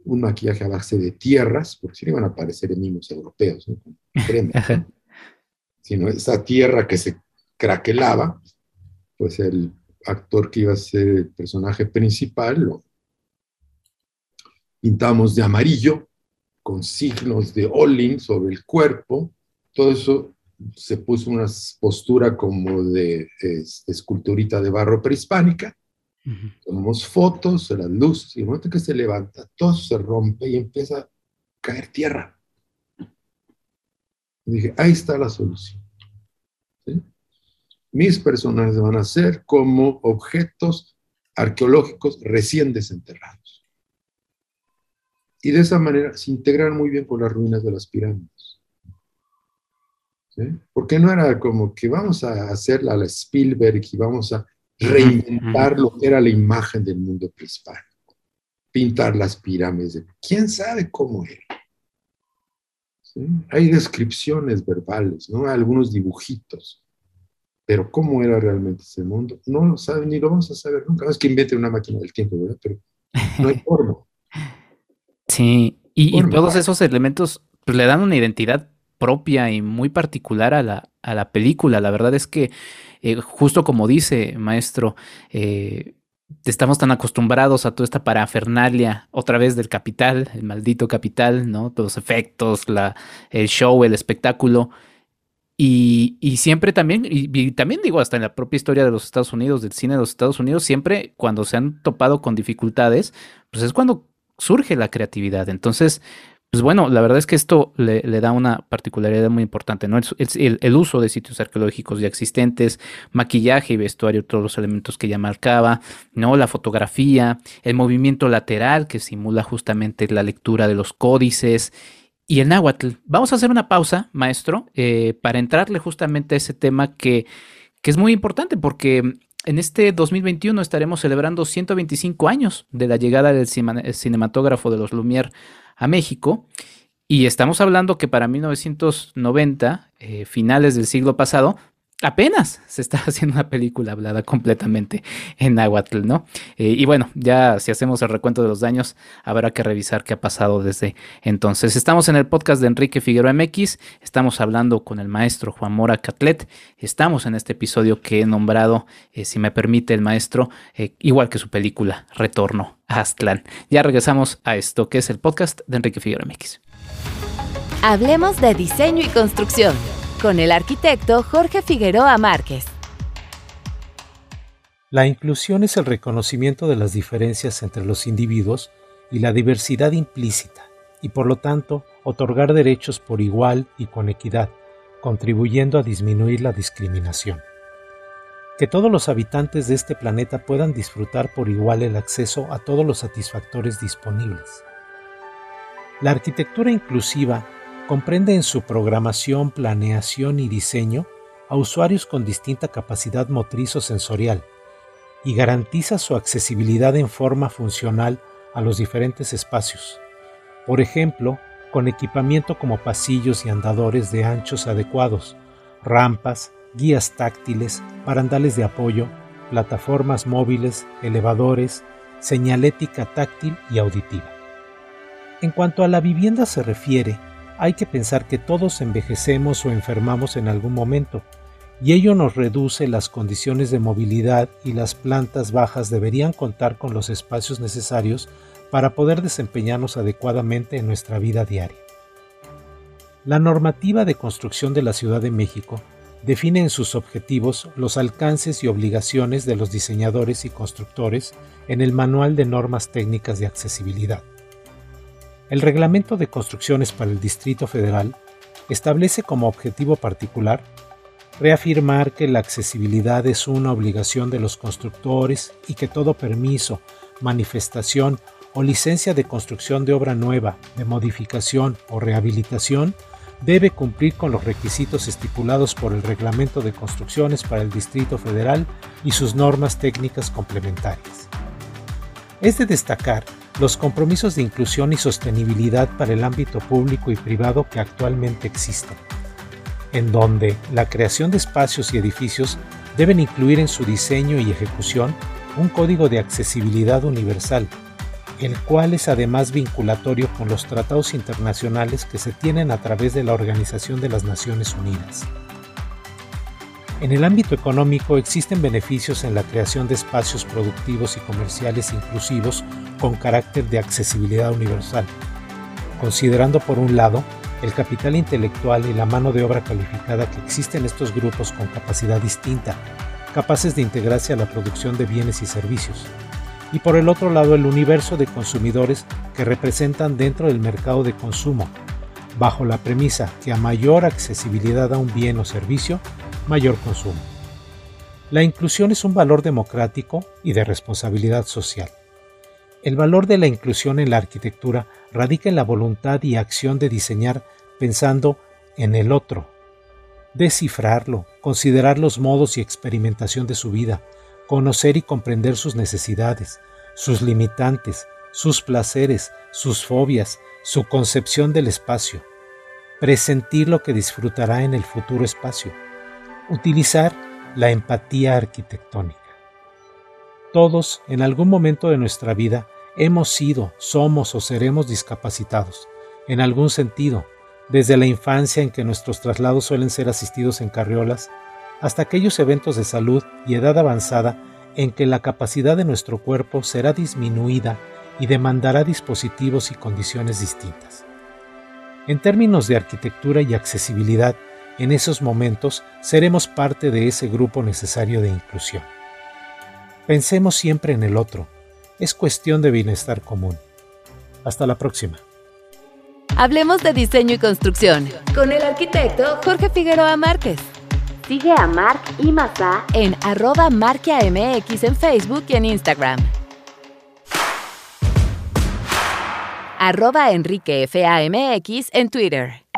Speaker 3: un maquillaje a base de tierras, porque si no iban a aparecer enemigos europeos, ¿no? Sino [laughs] esa tierra que se craquelaba, pues el actor que iba a ser el personaje principal lo pintamos de amarillo, con signos de Olin sobre el cuerpo, todo eso se puso una postura como de, de esculturita de barro prehispánica, Tomamos fotos de las luces y el momento que se levanta, todo se rompe y empieza a caer tierra. Y dije, ahí está la solución. Mis personajes van a ser como objetos arqueológicos recién desenterrados. Y de esa manera se integran muy bien con las ruinas de las pirámides. Porque no era como que vamos a hacer la Spielberg y vamos a reinventar lo que era la imagen del mundo prehispánico. Pintar las pirámides. ¿Quién sabe cómo era? Hay descripciones verbales, ¿no? Algunos dibujitos. Pero cómo era realmente ese mundo, no lo saben ni lo vamos a saber nunca. No es que invente una máquina del tiempo, ¿verdad? Pero no hay [laughs] forma.
Speaker 2: Sí, y, todos esos elementos pues, le dan una identidad propia y muy particular a la, a la película. La verdad es que, eh, justo como dice maestro, eh, estamos tan acostumbrados a toda esta parafernalia otra vez del capital, el maldito capital, ¿no? Todos los efectos, la, el show, el espectáculo. Y, y siempre también, y, también digo, hasta en la propia historia de los Estados Unidos, del cine de los Estados Unidos, siempre cuando se han topado con dificultades, pues es cuando surge la creatividad. Entonces, pues bueno, la verdad es que esto le, da una particularidad muy importante, ¿no? El, el, uso de sitios arqueológicos ya existentes, maquillaje y vestuario, todos los elementos que ya marcaba, ¿no? La fotografía, el movimiento lateral que simula justamente la lectura de los códices y el náhuatl. Vamos a hacer una pausa, maestro, eh, para entrarle justamente a ese tema que, que es muy importante porque en este 2021 estaremos celebrando 125 años de la llegada del cinematógrafo de los Lumière a México. Y estamos hablando que para 1990, eh, finales del siglo pasado, apenas se está [laughs] haciendo una película hablada completamente en náhuatl, ¿no? Eh, y bueno, ya si hacemos el recuento de los daños, habrá que revisar qué ha pasado desde entonces. Estamos en el podcast de Enrique Figueroa MX, estamos hablando con el maestro Juan Mora Catlet, estamos en este episodio que he nombrado, eh, si me permite el maestro, igual que su película, Retorno Aztlán. Ya regresamos a esto que es el podcast de Enrique Figueroa MX.
Speaker 1: Hablemos de diseño y construcción con el arquitecto Jorge Figueroa Márquez.
Speaker 4: La inclusión es el reconocimiento de las diferencias entre los individuos y la diversidad implícita, y por lo tanto otorgar derechos por igual y con equidad, contribuyendo a disminuir la discriminación que todos los habitantes de este planeta puedan disfrutar por igual el acceso a todos los satisfactores disponibles. La arquitectura inclusiva comprende en su programación, planeación y diseño a usuarios con distinta capacidad motriz o sensorial y garantiza su accesibilidad en forma funcional a los diferentes espacios. Por ejemplo, con equipamiento como pasillos y andadores de anchos adecuados, rampas, guías táctiles, barandales de apoyo, plataformas móviles, elevadores, señalética táctil y auditiva. En cuanto a la vivienda se refiere, hay que pensar que todos envejecemos o enfermamos en algún momento, y ello nos reduce las condiciones de movilidad y las plantas bajas deberían contar con los espacios necesarios para poder desempeñarnos adecuadamente en nuestra vida diaria. La normativa de construcción de la Ciudad de México define en sus objetivos los alcances y obligaciones de los diseñadores y constructores en el Manual de Normas Técnicas de Accesibilidad. El Reglamento de Construcciones para el Distrito Federal establece como objetivo particular reafirmar que la accesibilidad es una obligación de los constructores y que todo permiso, manifestación o licencia de construcción de obra nueva, de modificación o rehabilitación debe cumplir con los requisitos estipulados por el Reglamento de Construcciones para el Distrito Federal y sus normas técnicas complementarias. Es de destacar los compromisos de inclusión y sostenibilidad para el ámbito público y privado que actualmente existen, en donde la creación de espacios y edificios deben incluir en su diseño y ejecución un código de accesibilidad universal el cual es además vinculatorio con los tratados internacionales que se tienen a través de la Organización de las Naciones Unidas. En el ámbito económico existen beneficios en la creación de espacios productivos y comerciales inclusivos con carácter de accesibilidad universal, considerando por un lado el capital intelectual y la mano de obra calificada que existen estos grupos con capacidad distinta, capaces de integrarse a la producción de bienes y servicios, y por el otro lado el universo de consumidores que representan dentro del mercado de consumo, bajo la premisa que a mayor accesibilidad a un bien o servicio, mayor consumo. La inclusión es un valor democrático y de responsabilidad social. El valor de la inclusión en la arquitectura radica en la voluntad y acción de diseñar pensando en el otro, descifrarlo, considerar los modos y experimentación de su vida, conocer y comprender sus necesidades, sus limitantes, sus placeres, sus fobias, su concepción del espacio, presentir lo que disfrutará en el futuro espacio, utilizar la empatía arquitectónica. Todos, en algún momento de nuestra vida, hemos sido, somos o seremos discapacitados, en algún sentido, desde la infancia en que nuestros traslados suelen ser asistidos en carriolas, hasta aquellos eventos de salud y edad avanzada en que la capacidad de nuestro cuerpo será disminuida y demandará dispositivos y condiciones distintas. En términos de arquitectura y accesibilidad, en esos momentos seremos parte de ese grupo necesario de inclusión. Pensemos siempre en el otro. Es cuestión de bienestar común. Hasta la próxima.
Speaker 1: Hablemos de diseño y construcción con el arquitecto Jorge Figueroa Márquez. Sigue a Marc y Mazá en arroba marquiamx en Facebook y en Instagram. Arroba enriquefamx en Twitter.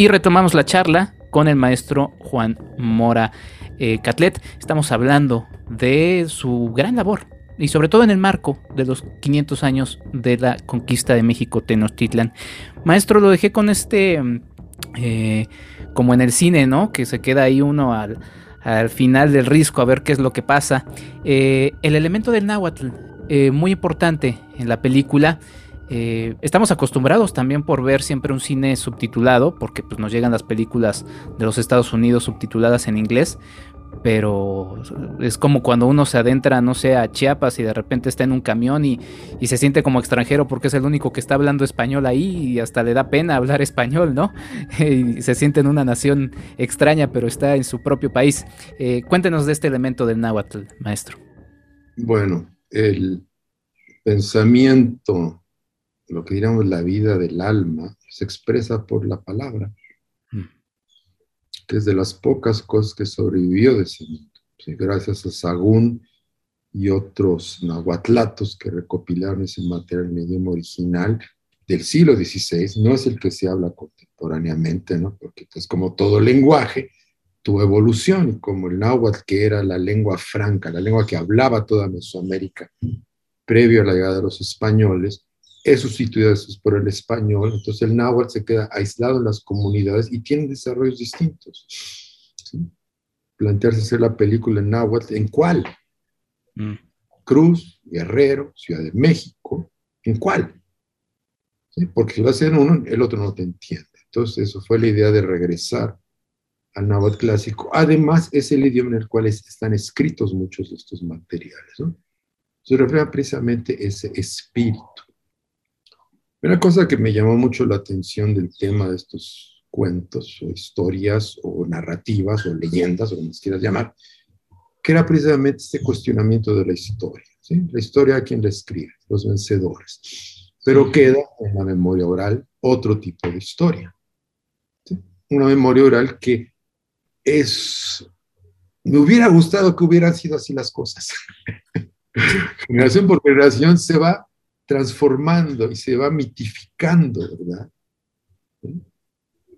Speaker 2: Y retomamos la charla con el maestro Juan Mora eh, Catlet. Estamos hablando de su gran labor y sobre todo en el marco de los 500 años de la conquista de México Tenochtitlan. Maestro, lo dejé con este, eh, como en el cine, ¿no? Que se queda ahí uno al, final del risco a ver qué es lo que pasa. Eh, el elemento del náhuatl, muy importante en la película. Eh, estamos acostumbrados también por ver siempre un cine subtitulado, porque pues, nos llegan las películas de los Estados Unidos subtituladas en inglés, pero es como cuando uno se adentra, no sé, a Chiapas y de repente está en un camión y, se siente como extranjero porque es el único que está hablando español ahí y hasta le da pena hablar español, ¿no? [laughs] y se siente en una nación extraña, pero está en su propio país. Eh, cuéntenos de este elemento del náhuatl, maestro.
Speaker 3: Bueno, el pensamiento lo que diríamos la vida del alma, se expresa por la palabra, mm. que es de las pocas cosas que sobrevivió de ese mundo. gracias a Sagún y otros nahuatlatos que recopilaron ese material en idioma original del siglo XVI, no es el que se habla contemporáneamente, ¿no? porque es pues, como todo lenguaje, tuvo evolución, y como el náhuatl, que era la lengua franca, la lengua que hablaba toda Mesoamérica previo a la llegada de los españoles, es sustituido por el español, entonces el náhuatl se queda aislado en las comunidades y tiene desarrollos distintos. Plantearse hacer la película en náhuatl, ¿en cuál? Mm. Cruz, Guerrero, Ciudad de México, ¿en cuál? Porque si lo hacen uno, el otro no te entiende. Entonces, eso fue la idea de regresar al náhuatl clásico. Además, es el idioma en el cual están escritos muchos de estos materiales. Se refleja precisamente ese espíritu. Una cosa que me llamó mucho la atención del tema de estos cuentos o historias o narrativas o leyendas o como quieras llamar, que era precisamente este cuestionamiento de la historia. ¿sí? La historia a quien la escribe, los vencedores. Pero queda en la memoria oral otro tipo de historia. Una memoria oral que es... Me hubiera gustado que hubieran sido así las cosas. [laughs] generación por generación se va transformando y se va mitificando, ¿verdad?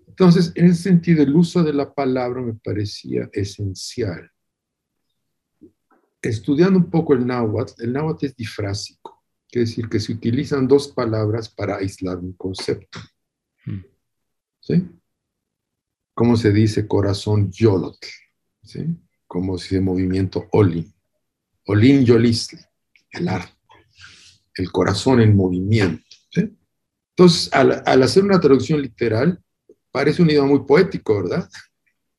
Speaker 3: Entonces, en ese sentido, el uso de la palabra me parecía esencial. Estudiando un poco el náhuatl, el náhuatl es difrásico, quiere decir que se utilizan dos palabras para aislar un concepto. Hmm. ¿Sí? ¿Cómo se dice corazón yolotl? ¿Sí? Como si de movimiento olin. Olin yolisli, el arte el corazón en movimiento. Entonces, al, hacer una traducción literal, parece un idioma muy poético, ¿verdad?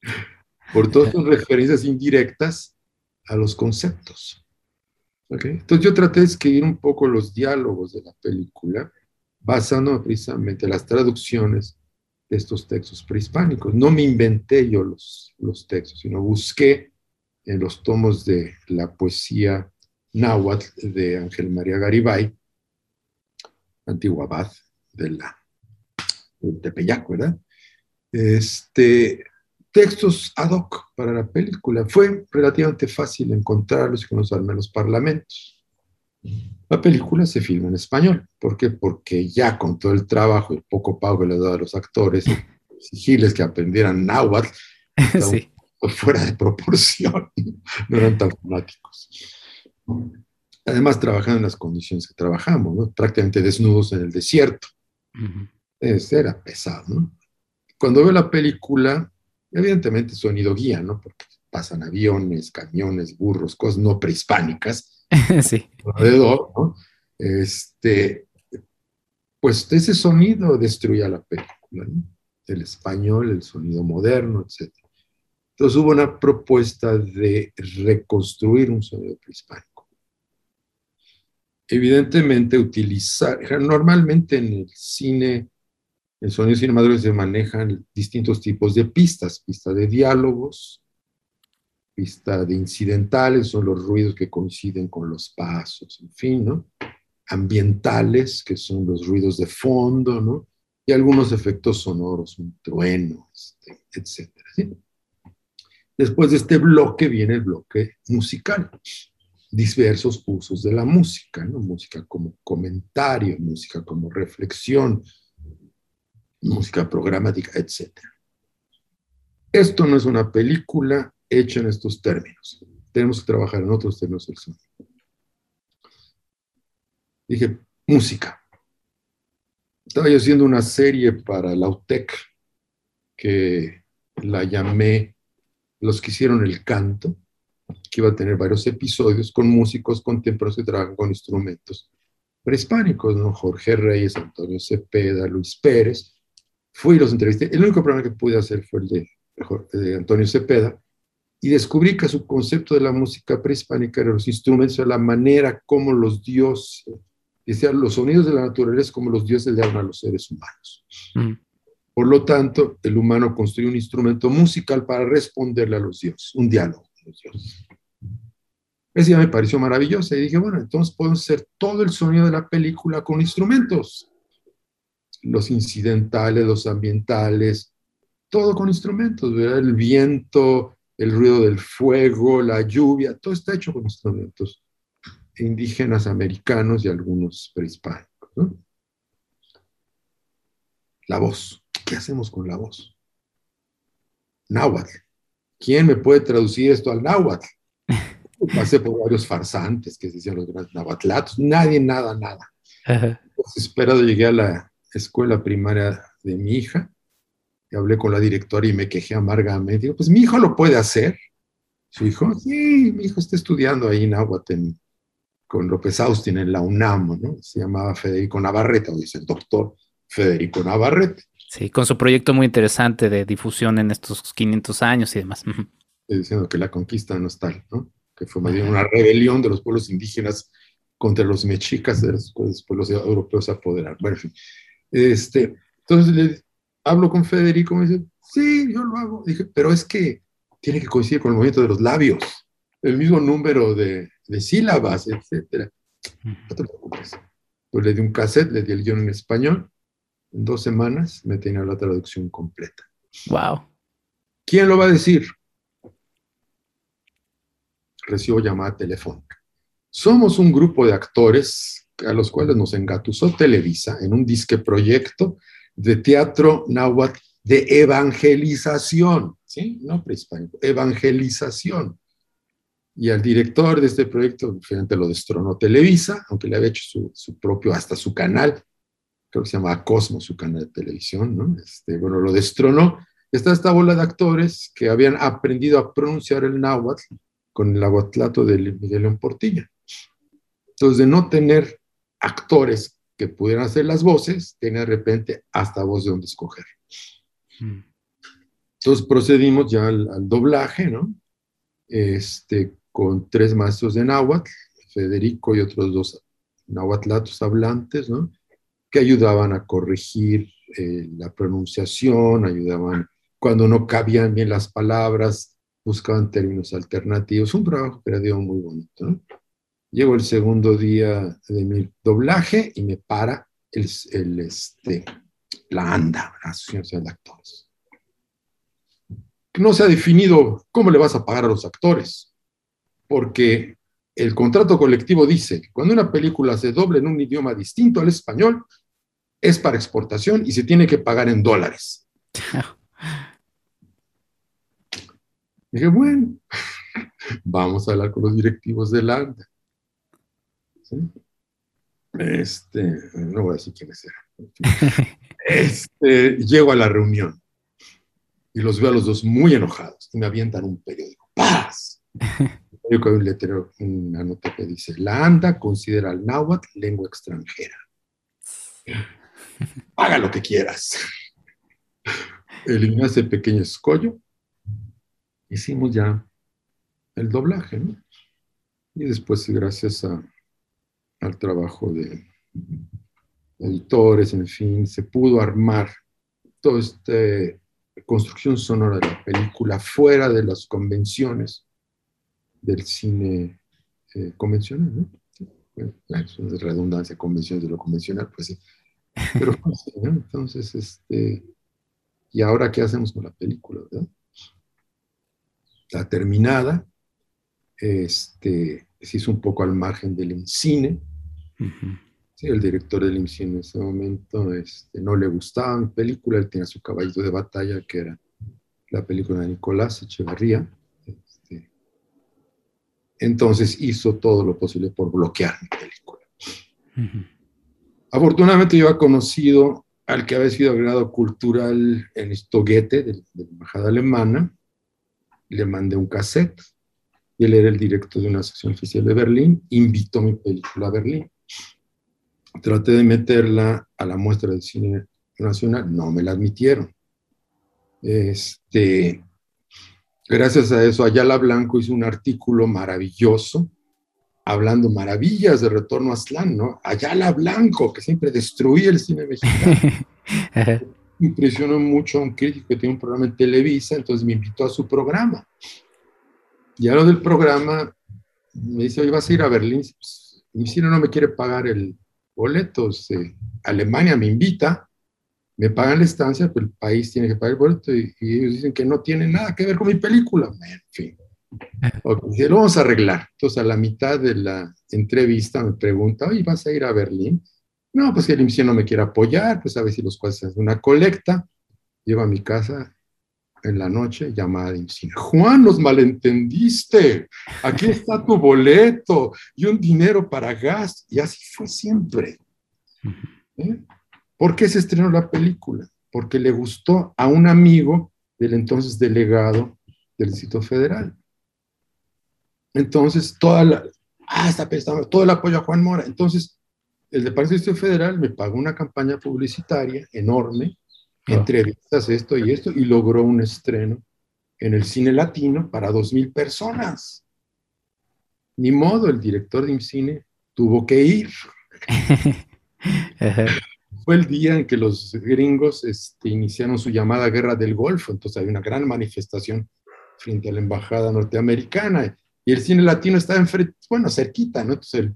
Speaker 3: [laughs] por todas sus referencias indirectas a los conceptos. Entonces yo traté de escribir un poco los diálogos de la película, basándome precisamente en las traducciones de estos textos prehispánicos. No me inventé yo los textos, sino busqué en los tomos de la poesía náhuatl de Ángel María Garibay, antiguo abad de la de Tepeyac, ¿verdad? Este, textos ad hoc para la película. Fue relativamente fácil encontrarlos y conocerme en los parlamentos. La película se filma en español. ¿Por qué? Porque ya con todo el trabajo y el poco pago que le daba a los actores, exigiles que aprendieran náhuatl, [laughs] sí. fuera de proporción, [laughs] no eran tan fanáticos. Además, trabajando en las condiciones que trabajamos, prácticamente desnudos en el desierto. era pesado. ¿no? Cuando veo la película, evidentemente sonido guía, ¿no? Porque pasan aviones, camiones, burros, cosas no prehispánicas. [laughs]
Speaker 2: sí.
Speaker 3: Alrededor, ¿no? Este, pues ese sonido destruía la película, ¿no? El español, el sonido moderno, etc. Entonces hubo una propuesta de reconstruir un sonido prehispánico. Evidentemente utilizar, normalmente en el cine en sonido cinematográfico se manejan distintos tipos de pistas, pista de diálogos, pista de incidentales, son los ruidos que coinciden con los pasos, en fin, ¿no? Ambientales, que son los ruidos de fondo, ¿no? Y algunos efectos sonoros, un trueno, este, etcétera, Después de este bloque viene el bloque musical, diversos usos de la música. Música como comentario, música como reflexión, música programática, etc. Esto no es una película hecha en estos términos. Tenemos que trabajar en otros términos del sonido. Dije, música. Estaba yo haciendo una serie para la UTEC que la llamé Los que hicieron el canto, que iba a tener varios episodios con músicos contemporáneos que trabajan con instrumentos prehispánicos, ¿no? Jorge Reyes, Antonio Cepeda, Luis Pérez, Fui y los entrevisté. El único programa que pude hacer fue el de, Antonio Cepeda y descubrí que su concepto de la música prehispánica era los instrumentos, la manera como los dioses, decía, los sonidos de la naturaleza como los dioses le dan a los seres humanos. Mm. Por lo tanto, el humano construyó un instrumento musical para responderle a los dioses, un diálogo Esa idea me pareció maravillosa y dije, bueno, entonces podemos hacer todo el sonido de la película con instrumentos los incidentales, los ambientales, todo con instrumentos, El viento, el ruido del fuego, la lluvia, todo está hecho con instrumentos indígenas americanos y algunos prehispánicos. La voz. ¿Qué hacemos con la voz? Náhuatl. ¿Quién me puede traducir esto al náhuatl? Pasé por varios farsantes que se decían los grandes nahuatlatos. Nadie, nada, nada. Desesperado llegué a la escuela primaria de mi hija, y hablé con la directora y me quejé amargamente. Digo, pues mi hijo lo puede hacer. Su hijo, sí, mi hijo está estudiando ahí en Aguaten con López Austin en la UNAM, ¿no? Se llamaba Federico Navarrete, o dice el doctor Federico Navarrete.
Speaker 2: Sí, con su proyecto muy interesante de difusión en estos 500 años y demás.
Speaker 3: Estoy diciendo que la conquista no es tal, ¿no? Que fue más bien una rebelión de los pueblos indígenas contra los mexicas de los pueblos europeos a apoderar. Bueno, en fin. Este, entonces le hablo con Federico, me dice, sí, yo lo hago. Dije, pero es que tiene que coincidir con el movimiento de los labios, el mismo número de, sílabas, etc. No te preocupes. Pues le di un cassette, le di el guion en español. En dos semanas me tenía la traducción completa.
Speaker 2: Wow.
Speaker 3: ¿Quién lo va a decir? Recibo llamada telefónica. Somos un grupo de actores a los cuales nos engatusó Televisa en un disque proyecto de teatro náhuatl de evangelización, ¿sí? No prehispánico, evangelización. Y al director de este proyecto, finalmente lo destronó Televisa, aunque le había hecho su, propio, hasta su canal, creo que se llama Cosmos, su canal de televisión, ¿no? Este, bueno, lo destronó. Está esta bola de actores que habían aprendido a pronunciar el náhuatl con el aguatlato de Miguel León Portilla. Entonces, de no tener actores que pudieran hacer las voces, tenía de repente hasta voz de donde escoger. Hmm. Entonces procedimos ya al, doblaje, ¿no? Este, con tres maestros de náhuatl, Federico y otros dos náhuatlatos hablantes, ¿no? Que ayudaban a corregir eh, la pronunciación, ayudaban cuando no cabían bien las palabras, buscaban términos alternativos. Un trabajo creativo muy bonito, ¿no? Llego el segundo día de mi doblaje y me para el, el este, la ANDA, la Asociación de Actores. No se ha definido cómo le vas a pagar a los actores, porque el contrato colectivo dice que cuando una película se doble en un idioma distinto al español, es para exportación y se tiene que pagar en dólares. [laughs] Dije, bueno, [laughs] vamos a hablar con los directivos de la ANDA. Este, no voy a decir quiénes eran. [laughs] Este, llego a la reunión y los veo a los dos muy enojados y me avientan un periódico. ¡Paz! Yo con un letrero, una nota que dice, la ANDA considera el náhuatl lengua extranjera. Haga lo que quieras. Eliminé ese pequeño escollo. Hicimos ya el doblaje, ¿no? Y después, gracias al trabajo de editores, en fin, se pudo armar toda esta construcción sonora de la película fuera de las convenciones del cine eh, convencional, ¿no? Una redundancia, convenciones de lo convencional, pues sí. Pero entonces, este, ¿y ahora qué hacemos con la película, verdad? La terminada, este, se hizo un poco al margen del cine, sí, el director del IMCI en ese momento este, no le gustaba mi película, él tenía su caballito de batalla, que era la película de Nicolás Echevarría. Este, entonces hizo todo lo posible por bloquear mi película. Afortunadamente yo he conocido al que había sido agregado cultural en Estoguete, de, de la embajada alemana, le mandé un cassette, y él era el director de una sección oficial de Berlín, invitó mi película a Berlín traté de meterla a la muestra del cine nacional, no me la admitieron. Este, gracias a eso, Ayala Blanco hizo un artículo maravilloso hablando maravillas de Retorno a Aztlán, ¿no? Ayala Blanco, que siempre destruía el cine mexicano. [laughs] Impresionó mucho a un crítico que tiene un programa en Televisa, entonces me invitó a su programa. Y a lo del programa me dice, oye, vas a ir a Berlín. Pues, mi cine no me quiere pagar el, boletos. Eh, Alemania me invita, me pagan la estancia, pero el país tiene que pagar el boleto y, ellos dicen que no tiene nada que ver con mi película. En fin. Okay, lo vamos a arreglar. Entonces, a la mitad de la entrevista me pregunta, oye, ¿vas a ir a Berlín? No, pues que el IMSS no me quiere apoyar, pues a ver si los cuales hacen una colecta. Llevo a mi casa en la noche, llamada de IMSS. Juan, los malentendiste. Aquí está tu boleto y un dinero para gas. Y así fue siempre. ¿Eh? ¿Por qué se estrenó la película? Porque le gustó a un amigo del entonces delegado del Distrito Federal. Entonces, toda la, ah, está, todo el apoyo a Juan Mora. Entonces, el Departamento Federal me pagó una campaña publicitaria enorme entrevistas, esto y esto, y logró un estreno en el cine latino para dos mil personas. Ni modo, el director de cine tuvo que ir. [laughs] Fue el día en que los gringos este, iniciaron su llamada Guerra del Golfo, entonces hay una gran manifestación frente a la embajada norteamericana y el cine latino estaba enfrente, bueno, cerquita, ¿no? Entonces el,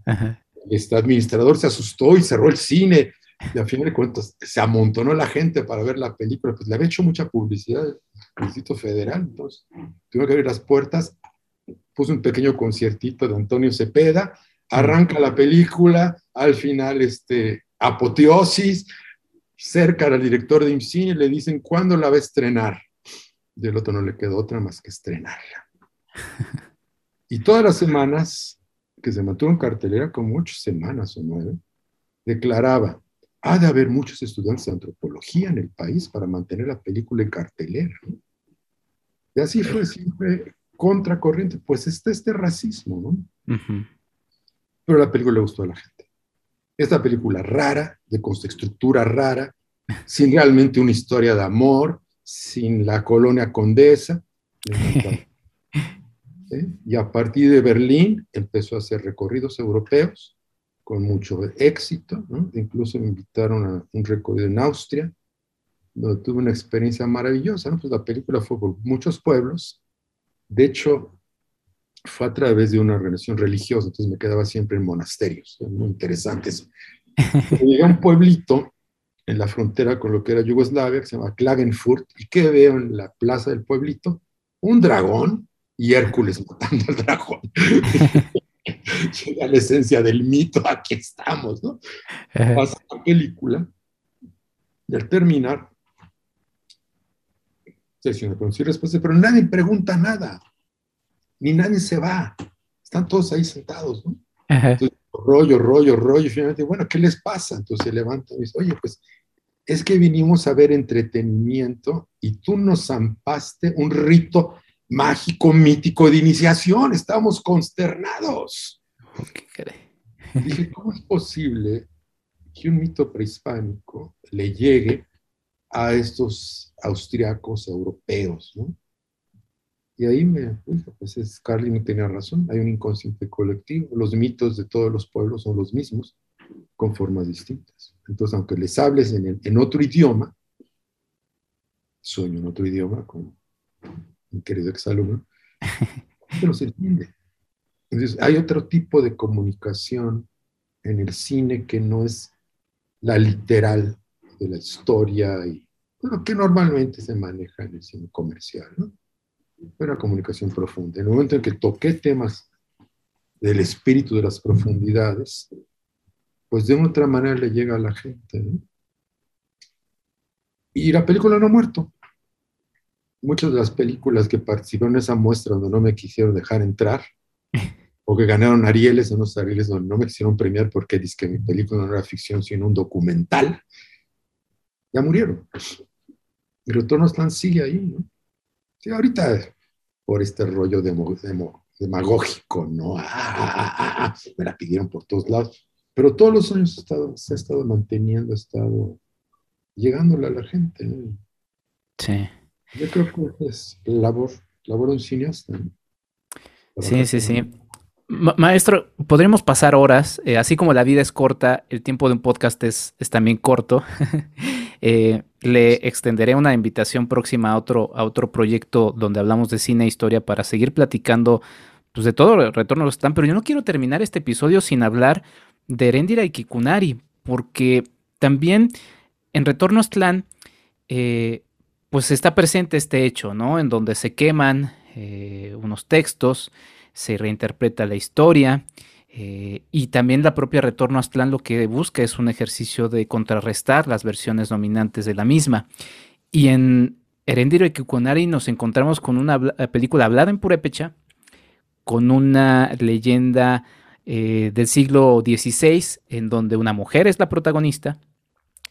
Speaker 3: este administrador se asustó y cerró el cine y a fin de cuentas se amontonó la gente para ver la película, pues le había hecho mucha publicidad el Distrito Federal, entonces tuve que abrir las puertas, puse un pequeño conciertito de Antonio Cepeda, arranca la película, al final este, apoteosis, cerca al director de IMCINE le dicen, ¿cuándo la va a estrenar? Y el otro no le quedó otra más que estrenarla. [laughs] Y todas las semanas que se mantuvo en cartelera, como ocho semanas o nueve, declaraba, ha de haber muchos estudiantes de antropología en el país para mantener la película en cartelera. Y así fue siempre contracorriente. Pues está este racismo, ¿no? Pero la película le gustó a la gente. Esta película rara, de estructura rara, sin realmente una historia de amor, sin la colonia condesa. [laughs] Y a partir de Berlín empezó a hacer recorridos europeos con mucho éxito. Incluso me invitaron a un recorrido en Austria, donde tuve una experiencia maravillosa. Pues la película fue por muchos pueblos. De hecho, fue a través de una relación religiosa, entonces me quedaba siempre en monasterios, muy interesantes. [laughs] Llegué a un pueblito en la frontera con lo que era Yugoslavia, que se llama Klagenfurt, y ¿qué veo en la plaza del pueblito? Un dragón y Hércules [laughs] matando al dragón. [laughs] Llega la esencia del mito, aquí estamos, ¿no? Pasa la película, y al terminar, sesión de preguntas y respuestas, pero nadie pregunta nada ni nadie se va. Están todos ahí sentados, ¿no? Entonces, rollo, rollo, rollo, y finalmente, bueno, ¿qué les pasa? Entonces se levanta y dice, oye, pues es que vinimos a ver entretenimiento y tú nos zampaste un rito mágico, mítico de iniciación. Estamos consternados. dije, ¿cómo es posible que un mito prehispánico le llegue a estos austriacos europeos, ¿no? Y ahí me dije, pues es, Carly tenía razón, hay un inconsciente colectivo, los mitos de todos los pueblos son los mismos, con formas distintas. Entonces, aunque les hables en, en otro idioma, sueño en otro idioma con mi querido exalumno, pero se entiende. Entonces, hay otro tipo de comunicación en el cine que no es la literal de la historia y bueno, que normalmente se maneja en el cine comercial, ¿no? una comunicación profunda. En el momento en que toqué temas del espíritu de las profundidades, pues de otra manera le llega a la gente. Y la película no ha muerto. Muchas de las películas que participaron en esa muestra donde no me quisieron dejar entrar, o que ganaron Arieles, unos Arieles donde no me quisieron premiar porque dice que mi película no era ficción, sino un documental, ya murieron. El retorno están sigue ahí, ¿no? Sí, ahorita por este rollo demagógico, ¿no? Ah, ah, ah, me la pidieron por todos lados. Pero todos los años se ha estado manteniendo, ha estado llegándole a la gente.
Speaker 2: Sí.
Speaker 3: Yo creo que es labor, labor de un cineasta.
Speaker 2: Sí, sí, sí. maestro, podríamos pasar horas, eh, así como la vida es corta, el tiempo de un podcast es, es también corto. [laughs] Eh, le extenderé una invitación próxima a otro, a otro proyecto donde hablamos de cine e historia para seguir platicando pues, de todo el retorno a los pero yo no quiero terminar este episodio sin hablar de Erendira y Kikunari, porque también en Retorno a eh, pues está presente este hecho, ¿no? En donde se queman eh, unos textos, se reinterpreta la historia, eh, y también la propia Retorno a Aztlán lo que busca es un ejercicio de contrarrestar las versiones dominantes de la misma. Y en Erendiro y Kikunari nos encontramos con una película hablada en purépecha, con una leyenda eh, del siglo XVI, en donde una mujer es la protagonista,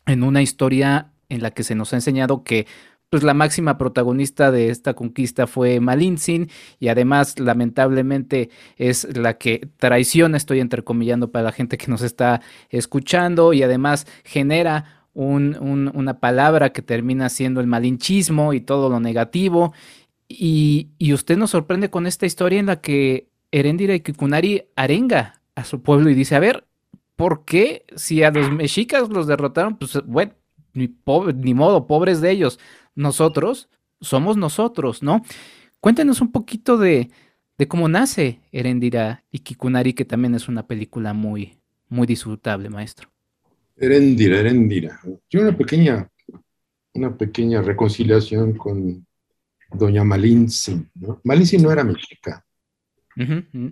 Speaker 2: en una historia en la que se nos ha enseñado que pues la máxima protagonista de esta conquista fue Malintzin y además lamentablemente es la que traiciona, estoy entrecomillando para la gente que nos está escuchando y además genera una palabra que termina siendo el malinchismo y todo lo negativo y, usted nos sorprende con esta historia en la que Erendira y Kikunari arenga a su pueblo y dice, a ver, ¿por qué si a los mexicas los derrotaron? Pues bueno, ni modo, pobres de ellos nosotros somos nosotros, ¿no? Cuéntenos un poquito de, cómo nace Erendira y Kikunari, que también es una película muy, muy disfrutable, maestro.
Speaker 3: Erendira, Erendira. Yo una pequeña, una pequeña reconciliación con doña Malintzin. ¿no? No era mexica. Uh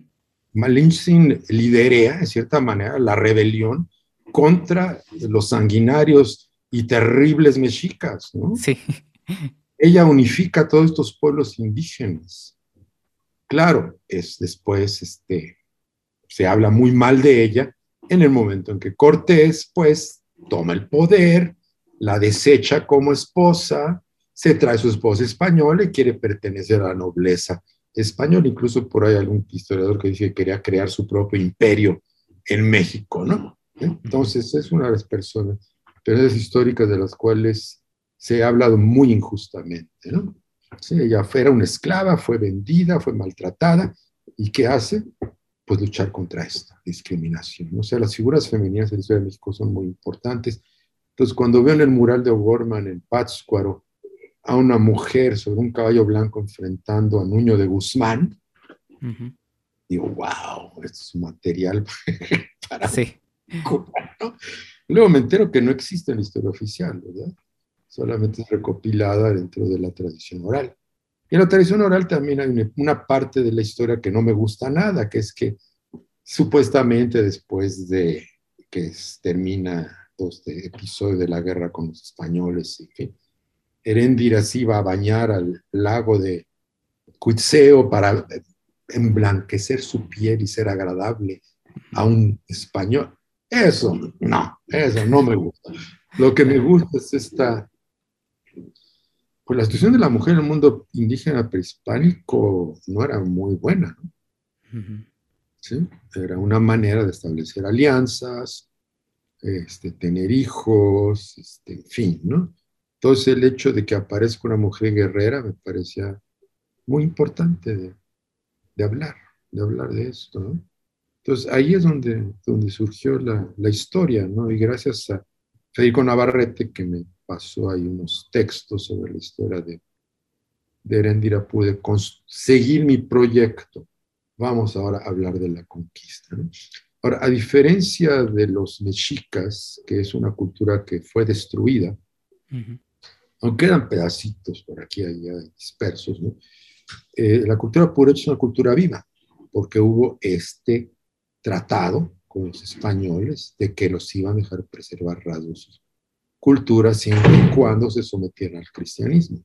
Speaker 3: Malintzin liderea, en cierta manera, la rebelión contra los sanguinarios y terribles mexicas. ¿no?
Speaker 2: Sí.
Speaker 3: Ella unifica a todos estos pueblos indígenas. Claro, es después este, se habla muy mal de ella en el momento en que Cortés, pues, toma el poder, la desecha como esposa, se trae su esposa española y quiere pertenecer a la nobleza española. Incluso por ahí algún historiador que dice que quería crear su propio imperio en México, ¿no? Entonces es una de las personas, personas históricas de las cuales se ha hablado muy injustamente, ¿no? Sí, ella era una esclava, fue vendida, fue maltratada, ¿y qué hace? Pues luchar contra esta discriminación. O sea, las figuras femeninas en la historia de México son muy importantes. Entonces, cuando veo en el mural de O'Gorman en Pátzcuaro a una mujer sobre un caballo blanco enfrentando a Nuño de Guzmán, digo, wow, esto es material [laughs] para... Sí. Luego me entero que no existe en la historia oficial, ¿verdad? Solamente es recopilada dentro de la tradición oral. Y en la tradición oral también hay una, parte de la historia que no me gusta nada, que es que supuestamente después de que termina este episodio de la guerra con los españoles, y que Heréndira se iba a bañar al lago de Cuitseo para emblanquecer su piel y ser agradable a un español. Eso, no, eso no me gusta. Lo que me gusta es esta, pues la situación de la mujer en el mundo indígena prehispánico no era muy buena, ¿Sí? Era una manera de establecer alianzas, este, tener hijos, este, en fin, ¿no? Entonces el hecho de que aparezca una mujer guerrera me parecía muy importante de, de hablar, de hablar de esto, ¿no? Entonces ahí es donde, donde surgió la, la, historia, ¿no? Y gracias a Federico Navarrete que me pasó ahí unos textos sobre la historia de, de Erendira, pude conseguir mi proyecto. Vamos ahora a hablar de la conquista. ¿no? Ahora, a diferencia de los mexicas, que es una cultura que fue destruida, aunque quedan pedacitos por aquí y allá dispersos, ¿no? Eh, la cultura purépecha es una cultura viva, porque hubo este tratado con los españoles de que los iban a dejar preservar rasgos sus culturas siempre y cuando se sometieran al cristianismo.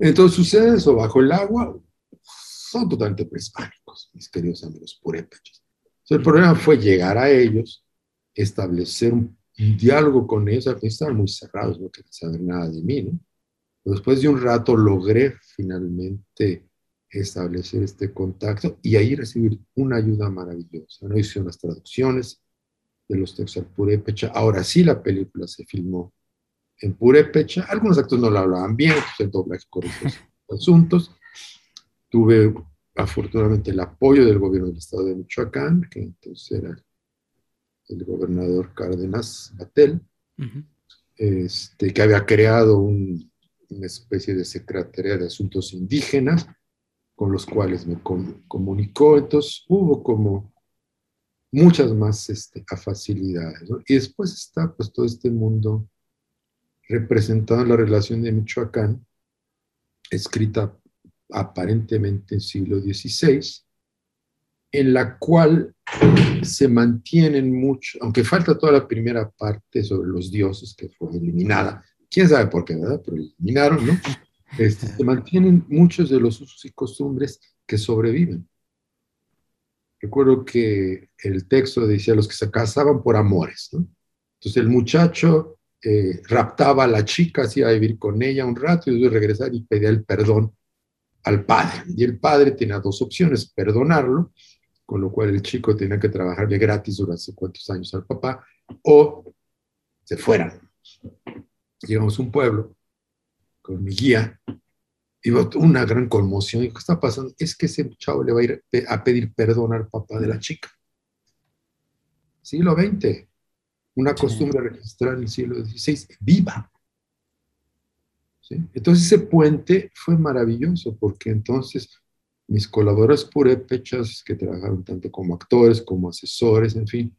Speaker 3: Entonces sucede eso, bajo el agua son totalmente prehispánicos, mis queridos amigos purépechas. el problema fue llegar a ellos, establecer un, diálogo con ellos, al estaban muy cerrados, no querían saber nada de mí, ¿no? Después de un rato logré finalmente establecer este contacto y ahí recibir una ayuda maravillosa. ¿no? Hice unas traducciones de los textos al purépecha. Ahora sí la película se filmó en purépecha. Algunos actores no lo hablaban bien, el doblaje corrigió [laughs] asuntos. Tuve afortunadamente el apoyo del gobierno del estado de Michoacán, que entonces era el gobernador Cárdenas Batel, este, que había creado un, una especie de Secretaría de Asuntos Indígenas, con los cuales me comunicó. Entonces hubo como muchas más este, facilidades. Y después está pues todo este mundo representado en la relación de Michoacán, escrita aparentemente en siglo XVI, en la cual se mantienen mucho, aunque falta toda la primera parte sobre los dioses que fue eliminada, quién sabe por qué, ¿verdad? Pero eliminaron, ¿no? Este, se mantienen muchos de los usos y costumbres que sobreviven. Recuerdo que el texto decía los que se casaban por amores. Entonces el muchacho eh, raptaba a la chica, hacía vivir con ella un rato y después regresar y pedía el perdón al padre. Y el padre tenía dos opciones, perdonarlo, con lo cual el chico tenía que trabajarle gratis durante cuantos años al papá, o se fueran llegamos a un pueblo con mi guía, y una gran conmoción. ¿qué está pasando? Es que ese chavo le va a ir a pedir perdón al papá de la chica. Siglo XX, una costumbre registrada en el siglo XVI, viva. Entonces ese puente fue maravilloso porque entonces mis colaboradores purépechas que trabajaron tanto como actores como asesores, en fin,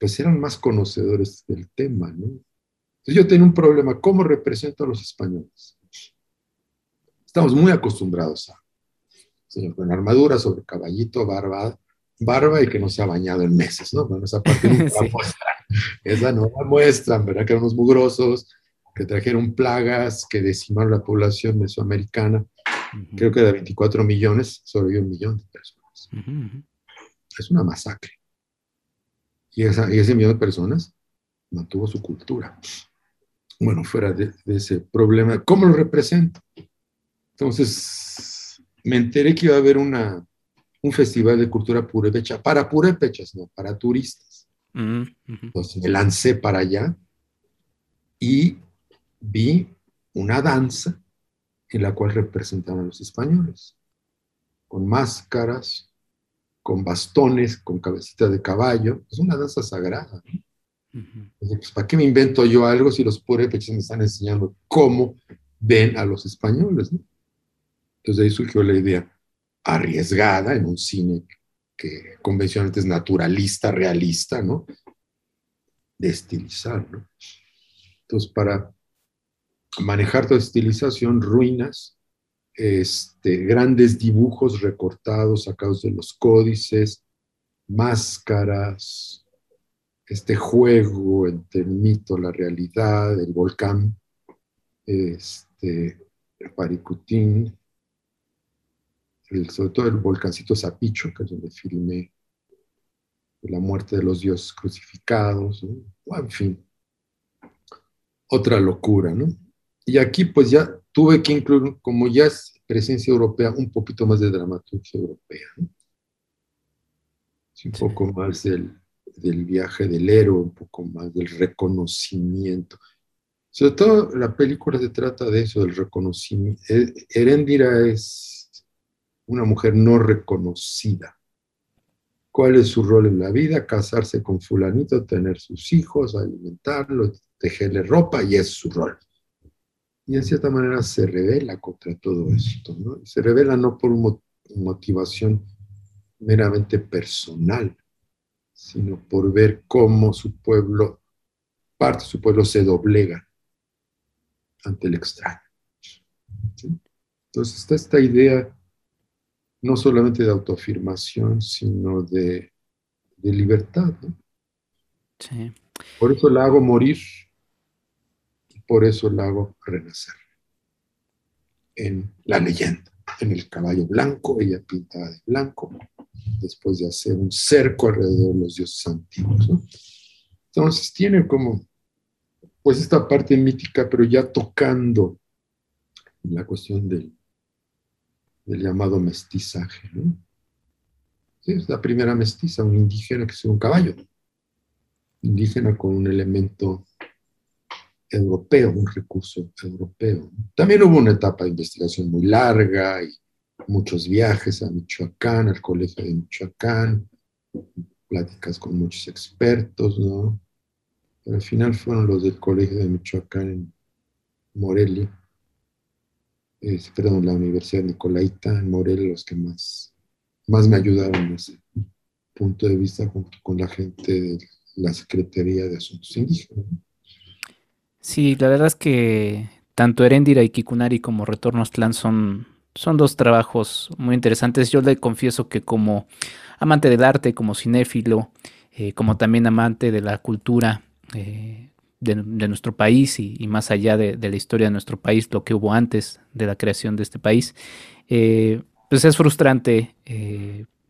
Speaker 3: pues eran más conocedores del tema, ¿no? Yo tengo un problema, ¿cómo represento a los españoles? Estamos muy acostumbrados a, señor, con armadura sobre caballito, barba, barba y que no se ha bañado en meses, ¿no? Bueno, esa parte la [laughs] muestran. Esa no la muestran, ¿verdad? Que eran unos mugrosos, que trajeron plagas, que decimaron la población mesoamericana. Creo que de 24 millones sobrevivió un millón de personas. Es una masacre. Y, esa, y ese millón de personas mantuvo su cultura bueno, fuera de, ese problema, ¿cómo lo represento? Entonces, me enteré que iba a haber una, un festival de cultura purépecha, para purépechas, no, para turistas. Mm, Entonces me lancé para allá y vi una danza en la cual representaban a los españoles, con máscaras, con bastones, con cabecitas de caballo. Es una danza sagrada. Pues, ¿Para qué me invento yo algo si los purépechas me están enseñando cómo ven a los españoles? Entonces ahí surgió la idea arriesgada en un cine que convencionalmente es naturalista, realista, ¿no? De estilizar, ¿no? Entonces, para manejar toda estilización, ruinas, este, grandes dibujos recortados, sacados de los códices, máscaras, este juego entre el mito, la realidad, el volcán, este, el Paricutín, sobre todo el volcancito Zapicho, que es donde filmé la muerte de los dioses crucificados, en fin, otra locura, ¿no? Y aquí pues ya tuve que incluir, como ya es presencia europea, un poquito más de dramaturgia europea, ¿no? un poco más del, del viaje del héroe, un poco más del reconocimiento. Sobre todo la película se trata de eso, del reconocimiento. Herendira es una mujer no reconocida. ¿Cuál es su rol en la vida? Casarse con fulanito, tener sus hijos, alimentarlo, tejerle ropa y es su rol. Y en cierta manera se revela contra todo esto. ¿no? Se revela no por motivación meramente personal, sino por ver cómo su pueblo, parte de su pueblo se doblega ante el extraño. Entonces está esta idea no solamente de autoafirmación, sino de, libertad. Por eso la hago morir y por eso la hago renacer. En la leyenda, en el caballo blanco, ella pintada de blanco, después de hacer un cerco alrededor de los dioses antiguos. Entonces tiene como, pues esta parte mítica, pero ya tocando la cuestión del, del llamado mestizaje. es la primera mestiza, un indígena que es un caballo, indígena con un elemento europeo, un recurso europeo. También hubo una etapa de investigación muy larga y muchos viajes a Michoacán, al colegio de Michoacán, pláticas con muchos expertos, ¿no? Pero al final fueron los del colegio de Michoacán en Morelia, perdón, la Universidad Nicolaita en Morelia los que más, más me ayudaron en ese punto de vista junto con la gente de la Secretaría de Asuntos Indígenas.
Speaker 2: Sí, la verdad es que tanto Erendira y Kikunari como Retorno Clan son son dos trabajos muy interesantes. Yo le confieso que como amante del arte, como cinéfilo, eh, como también amante de la cultura eh, de, nuestro país y, más allá de, la historia de nuestro país, lo que hubo antes de la creación de este país, eh, pues es frustrante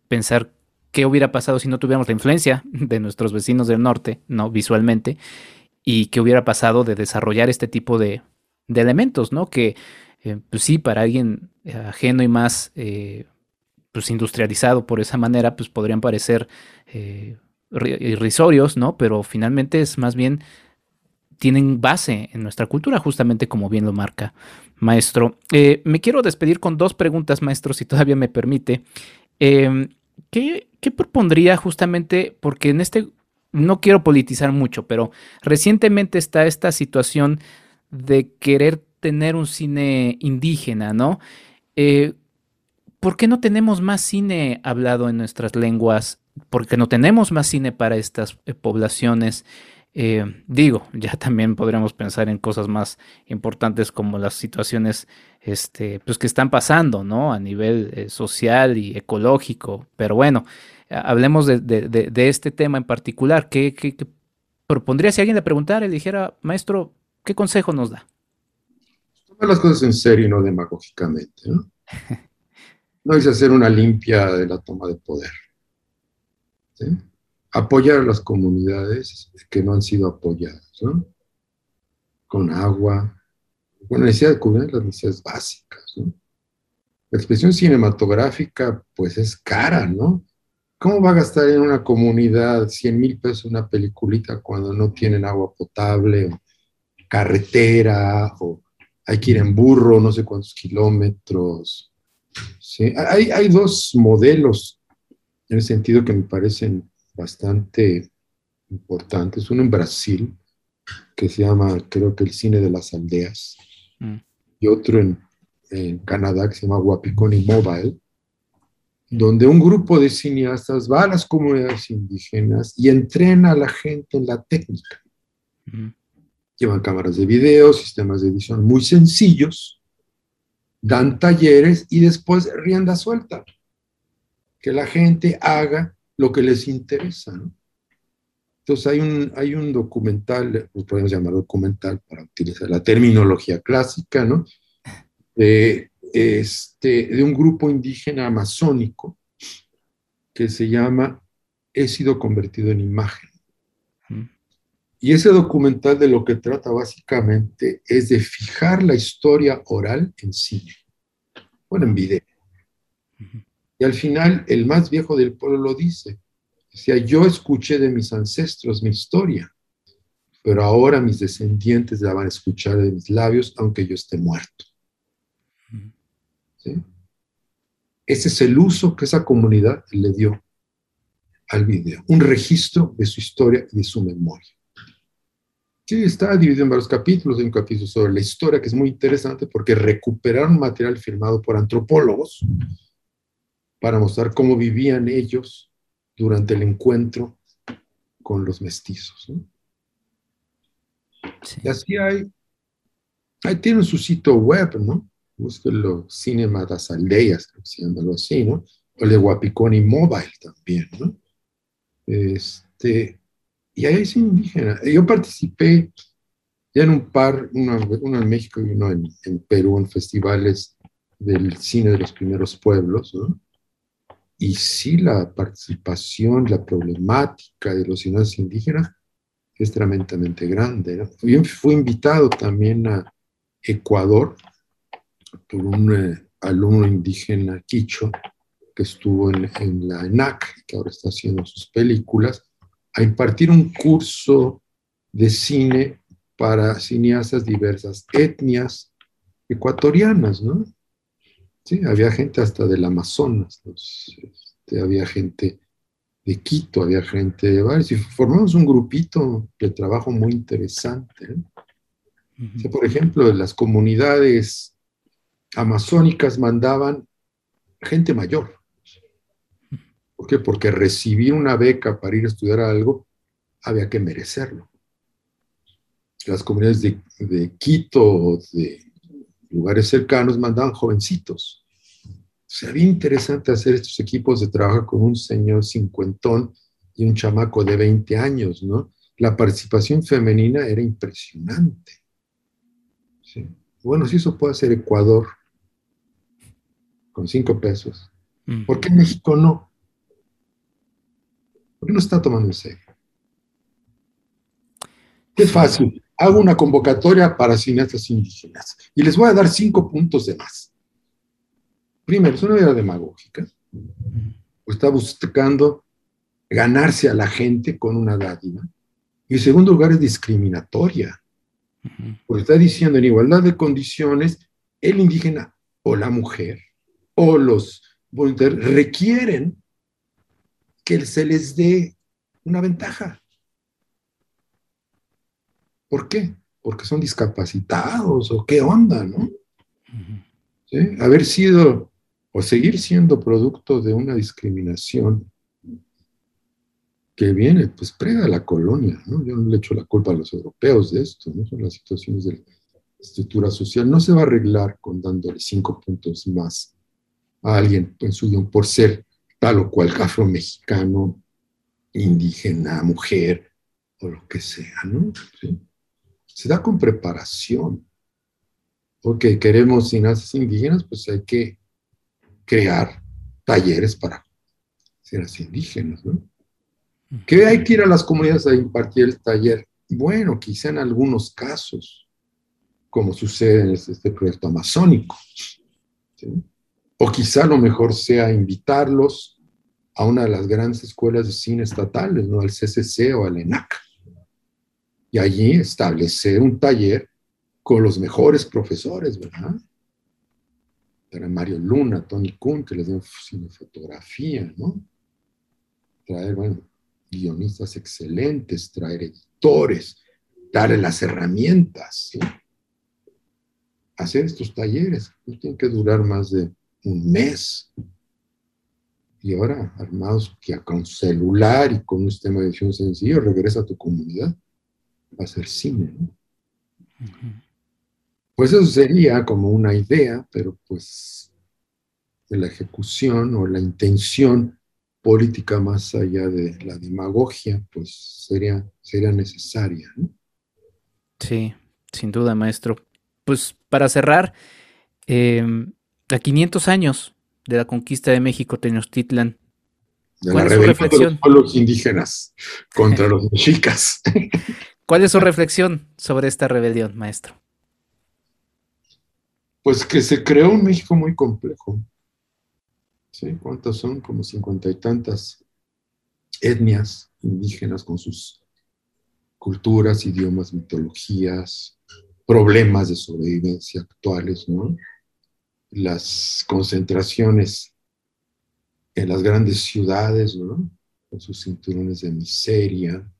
Speaker 2: pensar qué hubiera pasado si no tuviéramos la influencia de nuestros vecinos del norte, no visualmente, y qué hubiera pasado de desarrollar este tipo de, de elementos, ¿no? Que eh, pues sí, para alguien eh, ajeno y más eh, pues industrializado por esa manera, pues podrían parecer irrisorios, ¿no? Pero finalmente es más bien tienen base en nuestra cultura, justamente como bien lo marca maestro. me quiero despedir con dos preguntas, maestro, si todavía me permite. Em, ¿qué, ¿Qué propondría justamente, porque en este, no quiero politizar mucho, pero recientemente está esta situación de querer tener un cine indígena, ¿no? Eh, ¿Por qué no tenemos más cine hablado en nuestras lenguas? ¿Por qué no tenemos más cine para estas eh, poblaciones? Eh, digo, [laughs] ya también podríamos pensar en cosas más importantes como las situaciones este, pues que están pasando, ¿no? A nivel social y ecológico. Pero bueno, hablemos de, este tema en particular. ¿Qué, qué propondría si alguien le preguntara y le dijera, maestro, ¿qué consejo nos da?
Speaker 3: Las cosas en serio y no demagógicamente. ¿no? [laughs] no es hacer una limpia de la toma de poder. Apoyar a las comunidades que no han sido apoyadas, ¿no? con agua, con necesidad de cubrir las necesidades básicas. ¿no? La expresión cinematográfica, pues es cara, ¿no? ¿Cómo va a gastar en una comunidad 100 mil pesos una peliculita cuando no tienen agua potable carretera o hay que ir en burro no sé cuántos kilómetros. ¿sí? Hay, hay dos modelos en el sentido que me parecen bastante importantes. Uno en Brasil, que se llama, creo que el cine de las aldeas, mm. y otro en, en, Canadá que se llama Wapikoni Mobile, donde un grupo de cineastas va a las comunidades indígenas y entrena a la gente en la técnica. Mm. Llevan cámaras de video, sistemas de edición muy sencillos, dan talleres y después rienda suelta. Que la gente haga lo que les interesa. Entonces hay un, hay un documental, podemos llamar documental para utilizar la terminología clásica, ¿no? De, este, de un grupo indígena amazónico que se llama He sido convertido en imagen. Y ese documental de lo que trata básicamente es de fijar la historia oral en cine, bueno, en video. Y al final, el más viejo del pueblo lo dice, Decía, yo escuché de mis ancestros mi historia, pero ahora mis descendientes la van a escuchar de mis labios, aunque yo esté muerto. Ese es el uso que esa comunidad le dio al video, un registro de su historia y de su memoria. Sí, está dividido en varios capítulos. Hay un capítulo sobre la historia que es muy interesante porque recuperaron material firmado por antropólogos para mostrar cómo vivían ellos durante el encuentro con los mestizos. Y así hay, ahí tienen su sitio web, ¿no? Búsquenlo, Cinema das Aldeias, creo que se llama algo así, ¿no? O el de Guapiconi Mobile también, ¿no? Este, y ahí es indígena. Yo participé ya en un par, uno, en México y uno en, en Perú, en festivales del cine de los primeros pueblos, ¿no? Y sí, la participación, la problemática de los ciudadanos indígenas es tremendamente grande. Yo fui invitado también a Ecuador por un eh, alumno indígena quicho que estuvo en, en, la ENAC, que ahora está haciendo sus películas, a impartir un curso de cine para cineastas diversas etnias ecuatorianas, ¿no? Sí, había gente hasta del Amazonas, este, había gente de Quito, había gente de varios, y formamos un grupito de trabajo muy interesante. por ejemplo, las comunidades amazónicas mandaban gente mayor. ¿Por qué? Porque recibir una beca para ir a estudiar algo había que merecerlo. Las comunidades de, de Quito o de lugares cercanos mandaban jovencitos. Sería interesante hacer estos equipos de trabajo con un señor cincuentón y un chamaco de 20 años, ¿no? La participación femenina era impresionante. Bueno, si eso puede hacer Ecuador con cinco pesos. ¿por qué México no? ¿Por qué no está tomando en serio? Qué fácil hago una convocatoria para cineastas indígenas y les voy a dar cinco puntos de más. Primero, es una idea demagógica, o está buscando ganarse a la gente con una dádiva. Y en segundo lugar, es discriminatoria, porque está diciendo en igualdad de condiciones, el indígena o la mujer o los voluntarios requieren que se les dé una ventaja. ¿Por qué? Porque son discapacitados o qué onda, ¿no? Haber sido o seguir siendo producto de una discriminación que viene, pues prega la colonia, ¿no? Yo no le echo la culpa a los europeos de esto, ¿no? Son las situaciones de la estructura social. No se va a arreglar con dándole cinco puntos más a alguien en su guion por ser tal o cual afro-mexicano, indígena, mujer, o lo que sea, ¿no? ¿Sí? se da con preparación. Porque queremos cineastas indígenas, pues hay que crear talleres para cineastas indígenas, ¿no? ¿Qué hay que ir a las comunidades a impartir el taller? Bueno, quizá en algunos casos, como sucede en este, este proyecto amazónico. O quizá lo mejor sea invitarlos a una de las grandes escuelas de cine estatales, ¿no? Al CCC o al ENAC y allí establecer un taller con los mejores profesores, ¿verdad? Era Mario Luna, Tony Kuhn, que les dio fotografía, ¿no? Traer, bueno, guionistas excelentes, traer editores, darle las herramientas, ¿sí? Hacer estos talleres, no tienen que durar más de un mes. Y ahora, armados que con celular y con un sistema de edición sencillo, regresa a tu comunidad a hacer cine, ¿no? Pues eso sería como una idea, pero pues de la ejecución o la intención política más allá de la demagogia, pues sería, sería necesaria. ¿no?
Speaker 2: Sí, sin duda, maestro. Pues para cerrar, em, a 500 años de la conquista de México, Tenochtitlan,
Speaker 3: de la rebelión de los pueblos indígenas contra [laughs] los mexicas. [laughs]
Speaker 2: ¿Cuál es su reflexión sobre esta rebelión, maestro?
Speaker 3: Pues que se creó un México muy complejo. ¿Sí? ¿Cuántas son? Como cincuenta y tantas etnias indígenas con sus culturas, idiomas, mitologías, problemas de sobrevivencia actuales, ¿no? Las concentraciones en las grandes ciudades, ¿no? Con sus cinturones de miseria.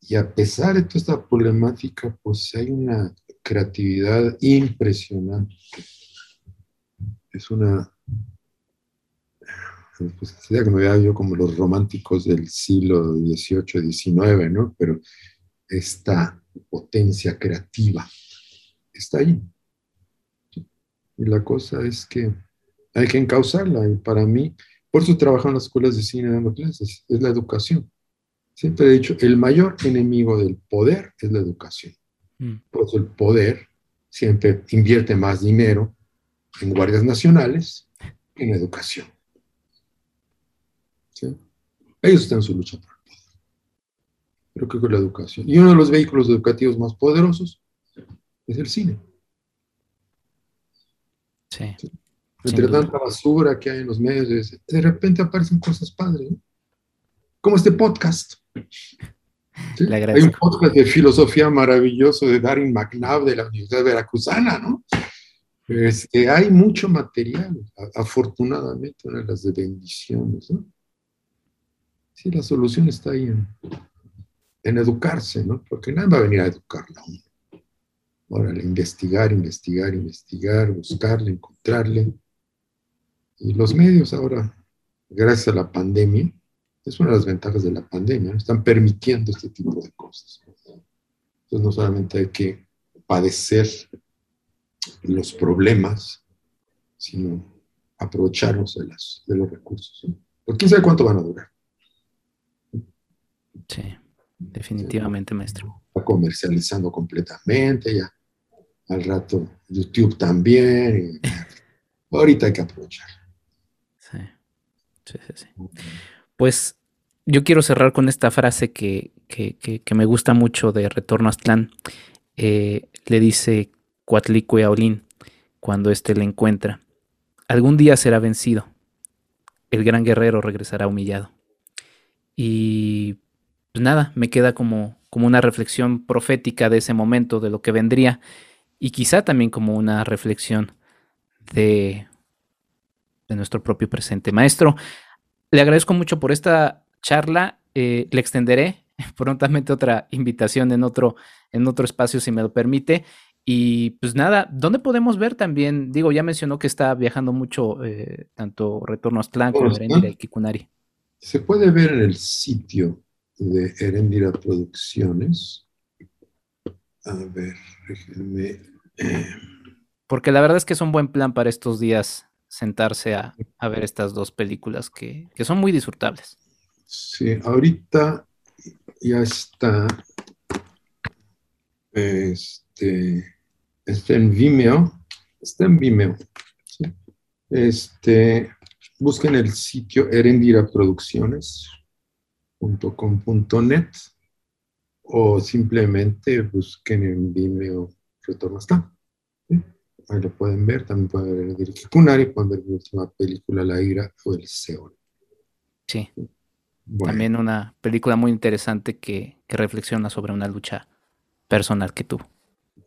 Speaker 3: Y a pesar de toda esta problemática, pues hay una creatividad impresionante. Es una, pues había yo como los románticos del siglo XVIII, XIX, ¿no? Pero esta potencia creativa está ahí. Y la cosa es que hay que encauzarla. Y para mí, por eso trabajo en las escuelas de cine dando clases, es la educación. Siempre he dicho, el mayor enemigo del poder es la educación. Mm. Pues el poder siempre invierte más dinero en guardias nacionales que en educación. Ellos están en su lucha por el poder. Pero que con la educación. Y uno de los vehículos educativos más poderosos es el cine.
Speaker 2: Sí.
Speaker 3: Entre tanta basura que hay en los medios, de repente aparecen cosas padres. Como este podcast. [laughs] Hay un podcast de filosofía maravilloso de Darin McNabb de la Universidad Veracruzana, ¿no? Este, hay mucho material, afortunadamente, una de las de bendiciones, ¿no? Sí, la solución está ahí en, en educarse, ¿no? Porque nadie va a venir a educarla uno. Órale, investigar, investigar, investigar, buscarle, encontrarle. Y los medios ahora, gracias a la pandemia, es una de las ventajas de la pandemia, están permitiendo este tipo de cosas. Entonces no solamente hay que padecer los problemas, sino aprovecharnos de, las, de los recursos. Porque quién sabe cuánto van a durar.
Speaker 2: Sí, definitivamente, maestro.
Speaker 3: Está comercializando completamente, ya al rato YouTube también. ahorita hay que aprovechar.
Speaker 2: Sí, sí, sí. Pues yo quiero cerrar con esta frase que, me gusta mucho de Retorno a Aztlán. Eh, le dice Cuatlicue a Olín cuando éste le encuentra. Algún día será vencido. El gran guerrero regresará humillado. Y pues nada, me queda como, como una reflexión profética de ese momento, de lo que vendría, y quizá también como una reflexión de, de nuestro propio presente. Maestro, le agradezco mucho por esta charla. Eh, le extenderé [laughs] prontamente otra invitación en otro, en otro espacio, si me lo permite. Y pues nada, ¿dónde podemos ver también? Digo, ya mencionó que está viajando mucho, eh, tanto Retorno a Aztlán como Erendira y Kikunari.
Speaker 3: Se puede ver en el sitio de Erendira Producciones. A ver, déjenme.
Speaker 2: Eh, Porque la verdad es que es un buen plan para estos días sentarse a, ver estas dos películas que, son muy disfrutables.
Speaker 3: Sí, ahorita ya está, este, está en Vimeo, está en Vimeo. Este, busquen el sitio erendiraproducciones.com.net o simplemente busquen en Vimeo Retorno está ahí lo pueden ver, también pueden ver el Kunari, pueden ver mi última película, La ira o El Seol.
Speaker 2: Sí, También una película muy interesante que, reflexiona sobre una lucha personal que tuvo.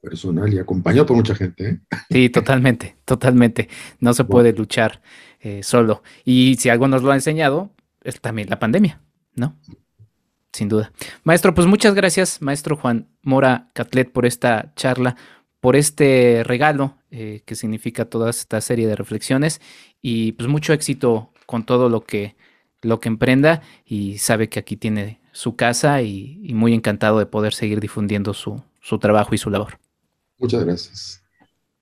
Speaker 3: Personal y acompañado por mucha gente. ¿eh?
Speaker 2: Sí, totalmente, [laughs] totalmente. No se puede luchar eh, solo. Y si algo nos lo ha enseñado, es también la pandemia, ¿no? Sin duda. Maestro, pues muchas gracias, maestro Juan Mora Catlet, por esta charla, por este regalo eh, que significa toda esta serie de reflexiones y pues mucho éxito con todo lo que, lo que emprenda y sabe que aquí tiene su casa y, muy encantado de poder seguir difundiendo su, su trabajo y su labor.
Speaker 3: Muchas gracias.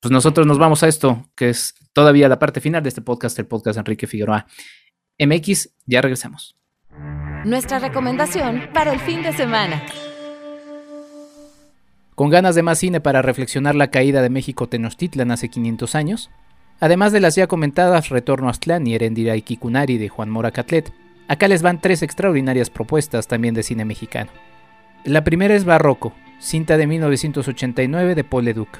Speaker 2: Pues nosotros nos vamos a esto, que es todavía la parte final de este podcast, el podcast Enrique Figueroa. MX, ya regresamos.
Speaker 1: Nuestra recomendación para el fin de semana.
Speaker 2: Con ganas de más cine para reflexionar la caída de México Tenochtitlan hace 500 años, además de las ya comentadas Retorno a Aztlán y Erendira y Kikunari de Juan Mora Catlet, acá les van tres extraordinarias propuestas también de cine mexicano. La primera es Barroco, cinta de 1989 de Paul Leduc.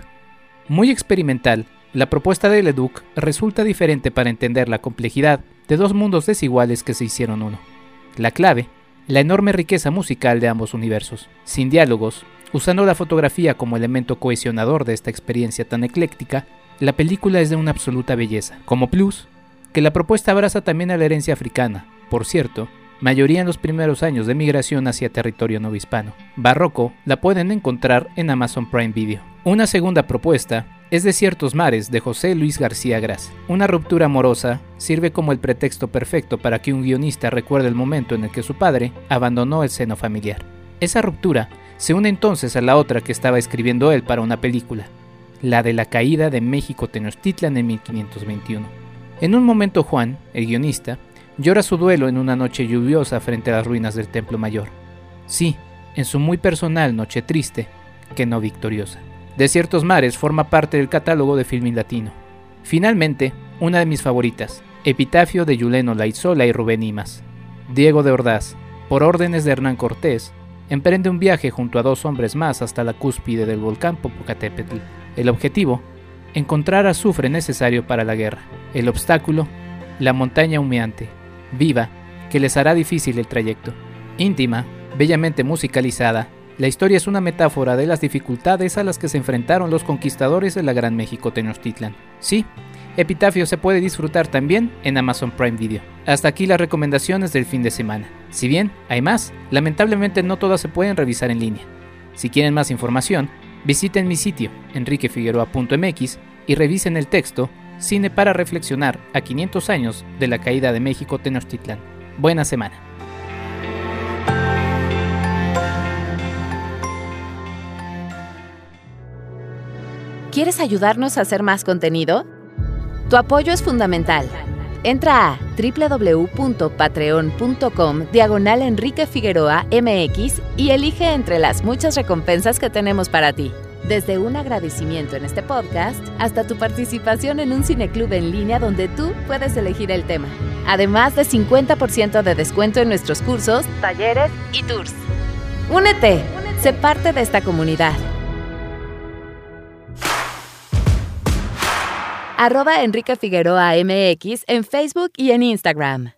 Speaker 2: Muy experimental, la propuesta de Leduc resulta diferente para entender la complejidad de dos mundos desiguales que se hicieron uno. La clave, la enorme riqueza musical de ambos universos, sin diálogos, Usando la fotografía como elemento cohesionador de esta experiencia tan ecléctica, la película es de una absoluta belleza. Como plus, que la propuesta abraza también a la herencia africana, por cierto, mayoría en los primeros años de migración hacia territorio no hispano. Barroco la pueden encontrar en Amazon Prime Video. Una segunda propuesta es de ciertos mares de José Luis García Gras. Una ruptura amorosa sirve como el pretexto perfecto para que un guionista recuerde el momento en el que su padre abandonó el seno familiar. Esa ruptura se une entonces a la otra que estaba escribiendo él para una película, la de la caída de México Tenochtitlan en 1521. En un momento Juan, el guionista, llora su duelo en una noche lluviosa frente a las ruinas del Templo Mayor. Sí, en su muy personal noche triste, que no victoriosa. De ciertos mares forma parte del catálogo de filming latino. Finalmente, una de mis favoritas, Epitafio de Yuleno Laizola y Rubén Imas. Diego de Ordaz, por órdenes de Hernán Cortés, emprende un viaje junto a dos hombres más hasta la cúspide del volcán Popocatépetl. El objetivo, encontrar azufre necesario para la guerra. El obstáculo, la montaña humeante, viva, que les hará difícil el trayecto. Íntima, bellamente musicalizada, la historia es una metáfora de las dificultades a las que se enfrentaron los conquistadores de la Gran México Tenochtitlan. Sí, Epitafio se puede disfrutar también en Amazon Prime Video. Hasta aquí las recomendaciones del fin de semana. Si bien hay más, lamentablemente no todas se pueden revisar en línea. Si quieren más información, visiten mi sitio enriquefigueroa.mx y revisen el texto Cine para reflexionar a 500 años de la caída de México Tenochtitlan. Buena semana.
Speaker 1: ¿Quieres ayudarnos a hacer más contenido? Tu apoyo es fundamental. Entra a www.patreon.com diagonal Enrique Figueroa MX y elige entre las muchas recompensas que tenemos para ti. Desde un agradecimiento en este podcast hasta tu participación en un cineclub en línea donde tú puedes elegir el tema. Además de 50% de descuento en nuestros cursos, talleres y tours. Únete, sé parte de esta comunidad. Arroba Enrique Figueroa MX en Facebook y en Instagram.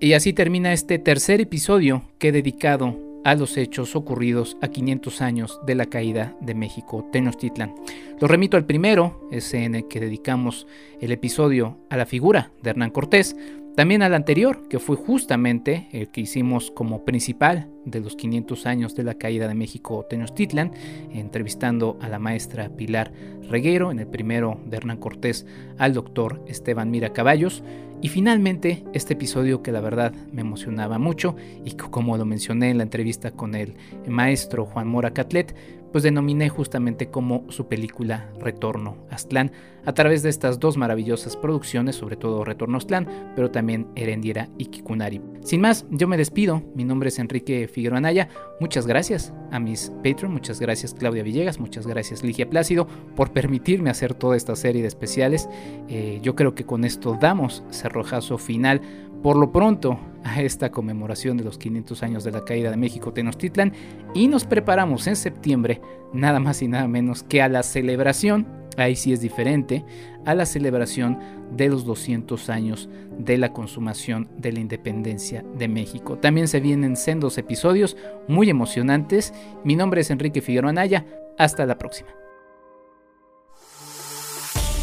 Speaker 2: Y así termina este tercer episodio que he dedicado a los hechos ocurridos a 500 años de la caída de México Tenochtitlan. Lo remito al primero, ese en el que dedicamos el episodio a la figura de Hernán Cortés, también al anterior, que fue justamente el que hicimos como principal de los 500 años de la caída de México Tenochtitlan, entrevistando a la maestra Pilar Reguero, en el primero de Hernán Cortés al doctor Esteban Mira Caballos, y finalmente este episodio que la verdad me emocionaba mucho y como lo mencioné en la entrevista con el maestro Juan Mora Catlet, pues denominé justamente como su película Retorno Aztlán, a través de estas dos maravillosas producciones, sobre todo Retorno Aztlán, pero también Erendiera y Kikunari. Sin más, yo me despido, mi nombre es Enrique Figueroa Anaya, muchas gracias a mis Patreon, muchas gracias Claudia Villegas, muchas gracias Ligia Plácido por permitirme hacer toda esta serie de especiales, eh, yo creo que con esto damos cerrojazo final por lo pronto a esta conmemoración de los 500 años de la caída de México Tenochtitlan y nos preparamos en septiembre nada más y nada menos que a la celebración ahí sí es diferente, a la celebración de los 200 años de la consumación de la independencia de México. También se vienen sendos episodios muy emocionantes. Mi nombre es Enrique Figueroa Anaya. Hasta la próxima.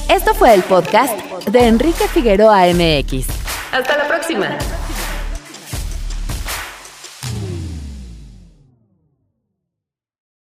Speaker 1: Esto fue el podcast de Enrique Figueroa MX. Hasta la próxima.